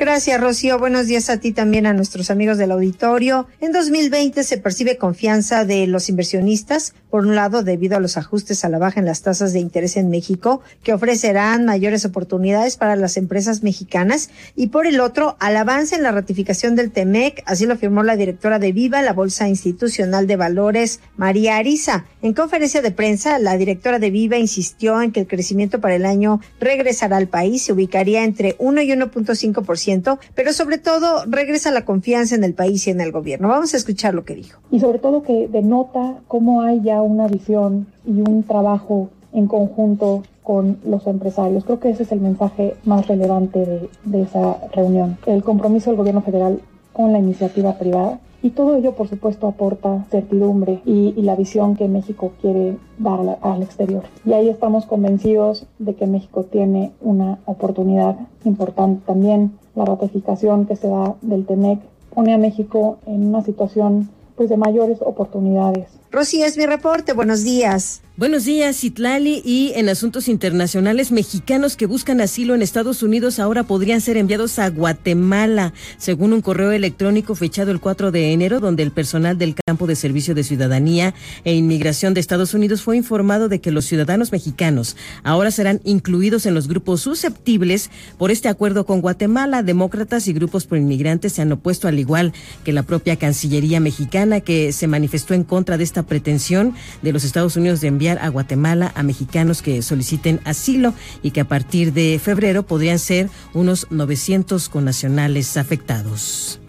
Gracias, Rocío. Buenos días a ti también, a nuestros amigos del auditorio. En 2020 se percibe confianza de los inversionistas, por un lado, debido a los ajustes a la baja en las tasas de interés en México, que ofrecerán mayores oportunidades para las empresas mexicanas, y por el otro, al avance en la ratificación del TEMEC, así lo afirmó la directora de Viva, la Bolsa Institucional de Valores, María Ariza. En conferencia de prensa, la directora de Viva insistió en que el crecimiento para el año regresará al país, se ubicaría entre 1 y 1.5% pero sobre todo regresa la confianza en el país y en el gobierno. Vamos a escuchar lo que dijo. Y sobre todo que denota cómo hay ya una visión y un trabajo en conjunto con los empresarios. Creo que ese es el mensaje más relevante de, esa reunión. El compromiso del gobierno federal con la iniciativa privada y todo ello, por supuesto, aporta certidumbre y, la visión que México quiere dar al, exterior. Y ahí estamos convencidos de que México tiene una oportunidad importante también. La ratificación que se da del TEMEC pone a México en una situación pues, de mayores oportunidades. Rosy, es mi reporte. Buenos días. Buenos días, Itlali. Y en asuntos internacionales, mexicanos que buscan asilo en Estados Unidos ahora podrían ser enviados a Guatemala, según un correo electrónico fechado el 4 de enero, donde el personal del Campo de Servicio de Ciudadanía e Inmigración de Estados Unidos fue informado de que los ciudadanos mexicanos ahora serán incluidos en los grupos susceptibles por este acuerdo con Guatemala. Demócratas y grupos pro inmigrantes se han opuesto, al igual que la propia Cancillería mexicana, que se manifestó en contra de esta pretensión de los Estados Unidos de enviar a Guatemala a mexicanos que soliciten asilo y que a partir de febrero podrían ser unos 900 connacionales afectados.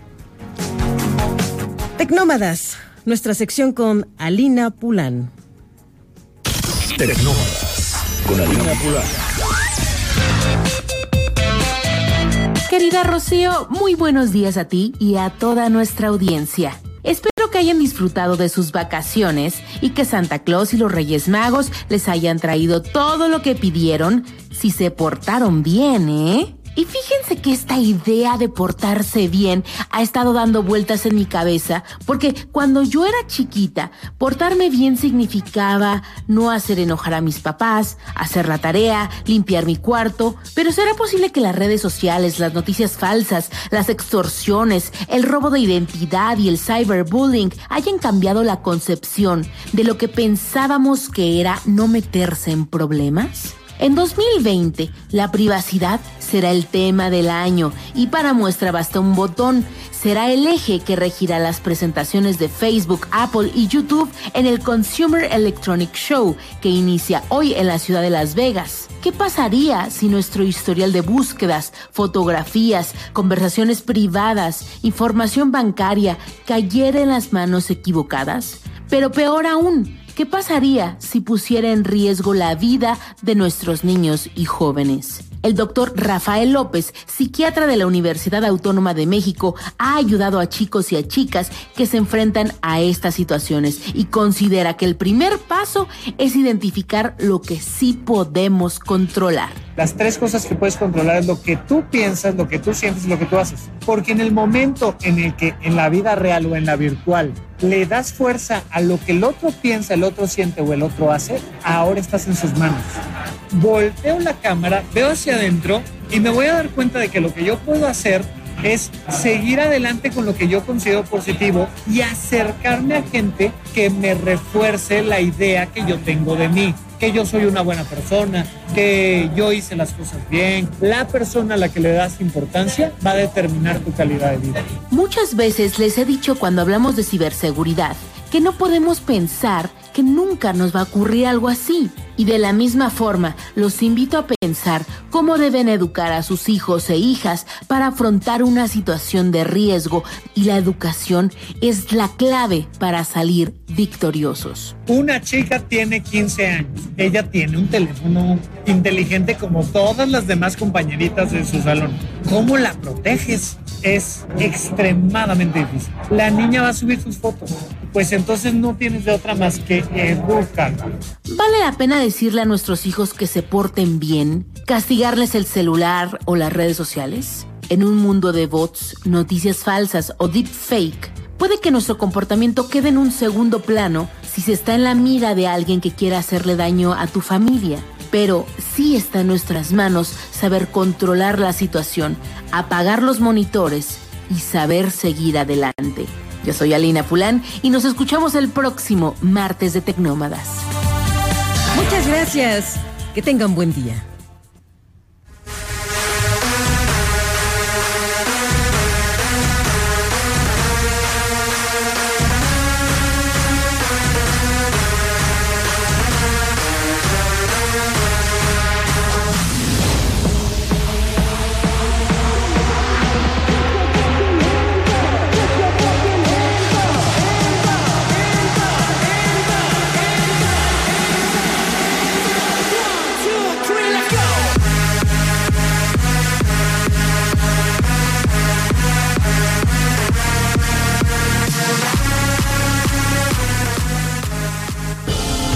Tecnómadas, nuestra sección con Alina Pulán. Tecnómadas, con Alina Pulán. Querida Rocío, muy buenos días a ti y a toda nuestra audiencia. Espero que hayan disfrutado de sus vacaciones y que Santa Claus y los Reyes Magos les hayan traído todo lo que pidieron si se portaron bien, ¿eh? Y fíjense que esta idea de portarse bien ha estado dando vueltas en mi cabeza, porque cuando yo era chiquita, portarme bien significaba no hacer enojar a mis papás, hacer la tarea, limpiar mi cuarto, pero ¿será posible que las redes sociales, las noticias falsas, las extorsiones, el robo de identidad y el cyberbullying hayan cambiado la concepción de lo que pensábamos que era no meterse en problemas? En 2020, la privacidad será el tema del año y para muestra basta un botón. Será el eje que regirá las presentaciones de Facebook, Apple y YouTube en el Consumer Electronic Show que inicia hoy en la ciudad de Las Vegas. ¿Qué pasaría si nuestro historial de búsquedas, fotografías, conversaciones privadas, información bancaria cayera en las manos equivocadas? Pero peor aún, ¿Qué pasaría si pusiera en riesgo la vida de nuestros niños y jóvenes? El doctor Rafael López, psiquiatra de la Universidad Autónoma de México, ha ayudado a chicos y a chicas que se enfrentan a estas situaciones y considera que el primer paso es identificar lo que sí podemos controlar. Las tres cosas que puedes controlar es lo que tú piensas, lo que tú sientes lo que tú haces. Porque en el momento en el que en la vida real o en la virtual le das fuerza a lo que el otro piensa, el otro siente o el otro hace, ahora estás en sus manos. Volteo la cámara, veo hacia adentro y me voy a dar cuenta de que lo que yo puedo hacer es seguir adelante con lo que yo considero positivo y acercarme a gente que me refuerce la idea que yo tengo de mí que yo soy una buena persona, que yo hice las cosas bien. La persona a la que le das importancia va a determinar tu calidad de vida. Muchas veces les he dicho cuando hablamos de ciberseguridad que no podemos pensar que nunca nos va a ocurrir algo así. Y de la misma forma, los invito a pensar cómo deben educar a sus hijos e hijas para afrontar una situación de riesgo y la educación es la clave para salir victoriosos. Una chica tiene 15 años, ella tiene un teléfono inteligente como todas las demás compañeritas de su salón. ¿Cómo la proteges? Es extremadamente difícil. La niña va a subir sus fotos, pues entonces no tienes de otra más que educar. Vale la pena decirle a nuestros hijos que se porten bien, castigarles el celular o las redes sociales? En un mundo de bots, noticias falsas o deepfake, puede que nuestro comportamiento quede en un segundo plano si se está en la mira de alguien que quiera hacerle daño a tu familia. Pero sí está en nuestras manos saber controlar la situación, apagar los monitores y saber seguir adelante. Yo soy Alina Fulán y nos escuchamos el próximo martes de Tecnómadas. Muchas gracias. Que tengan buen día.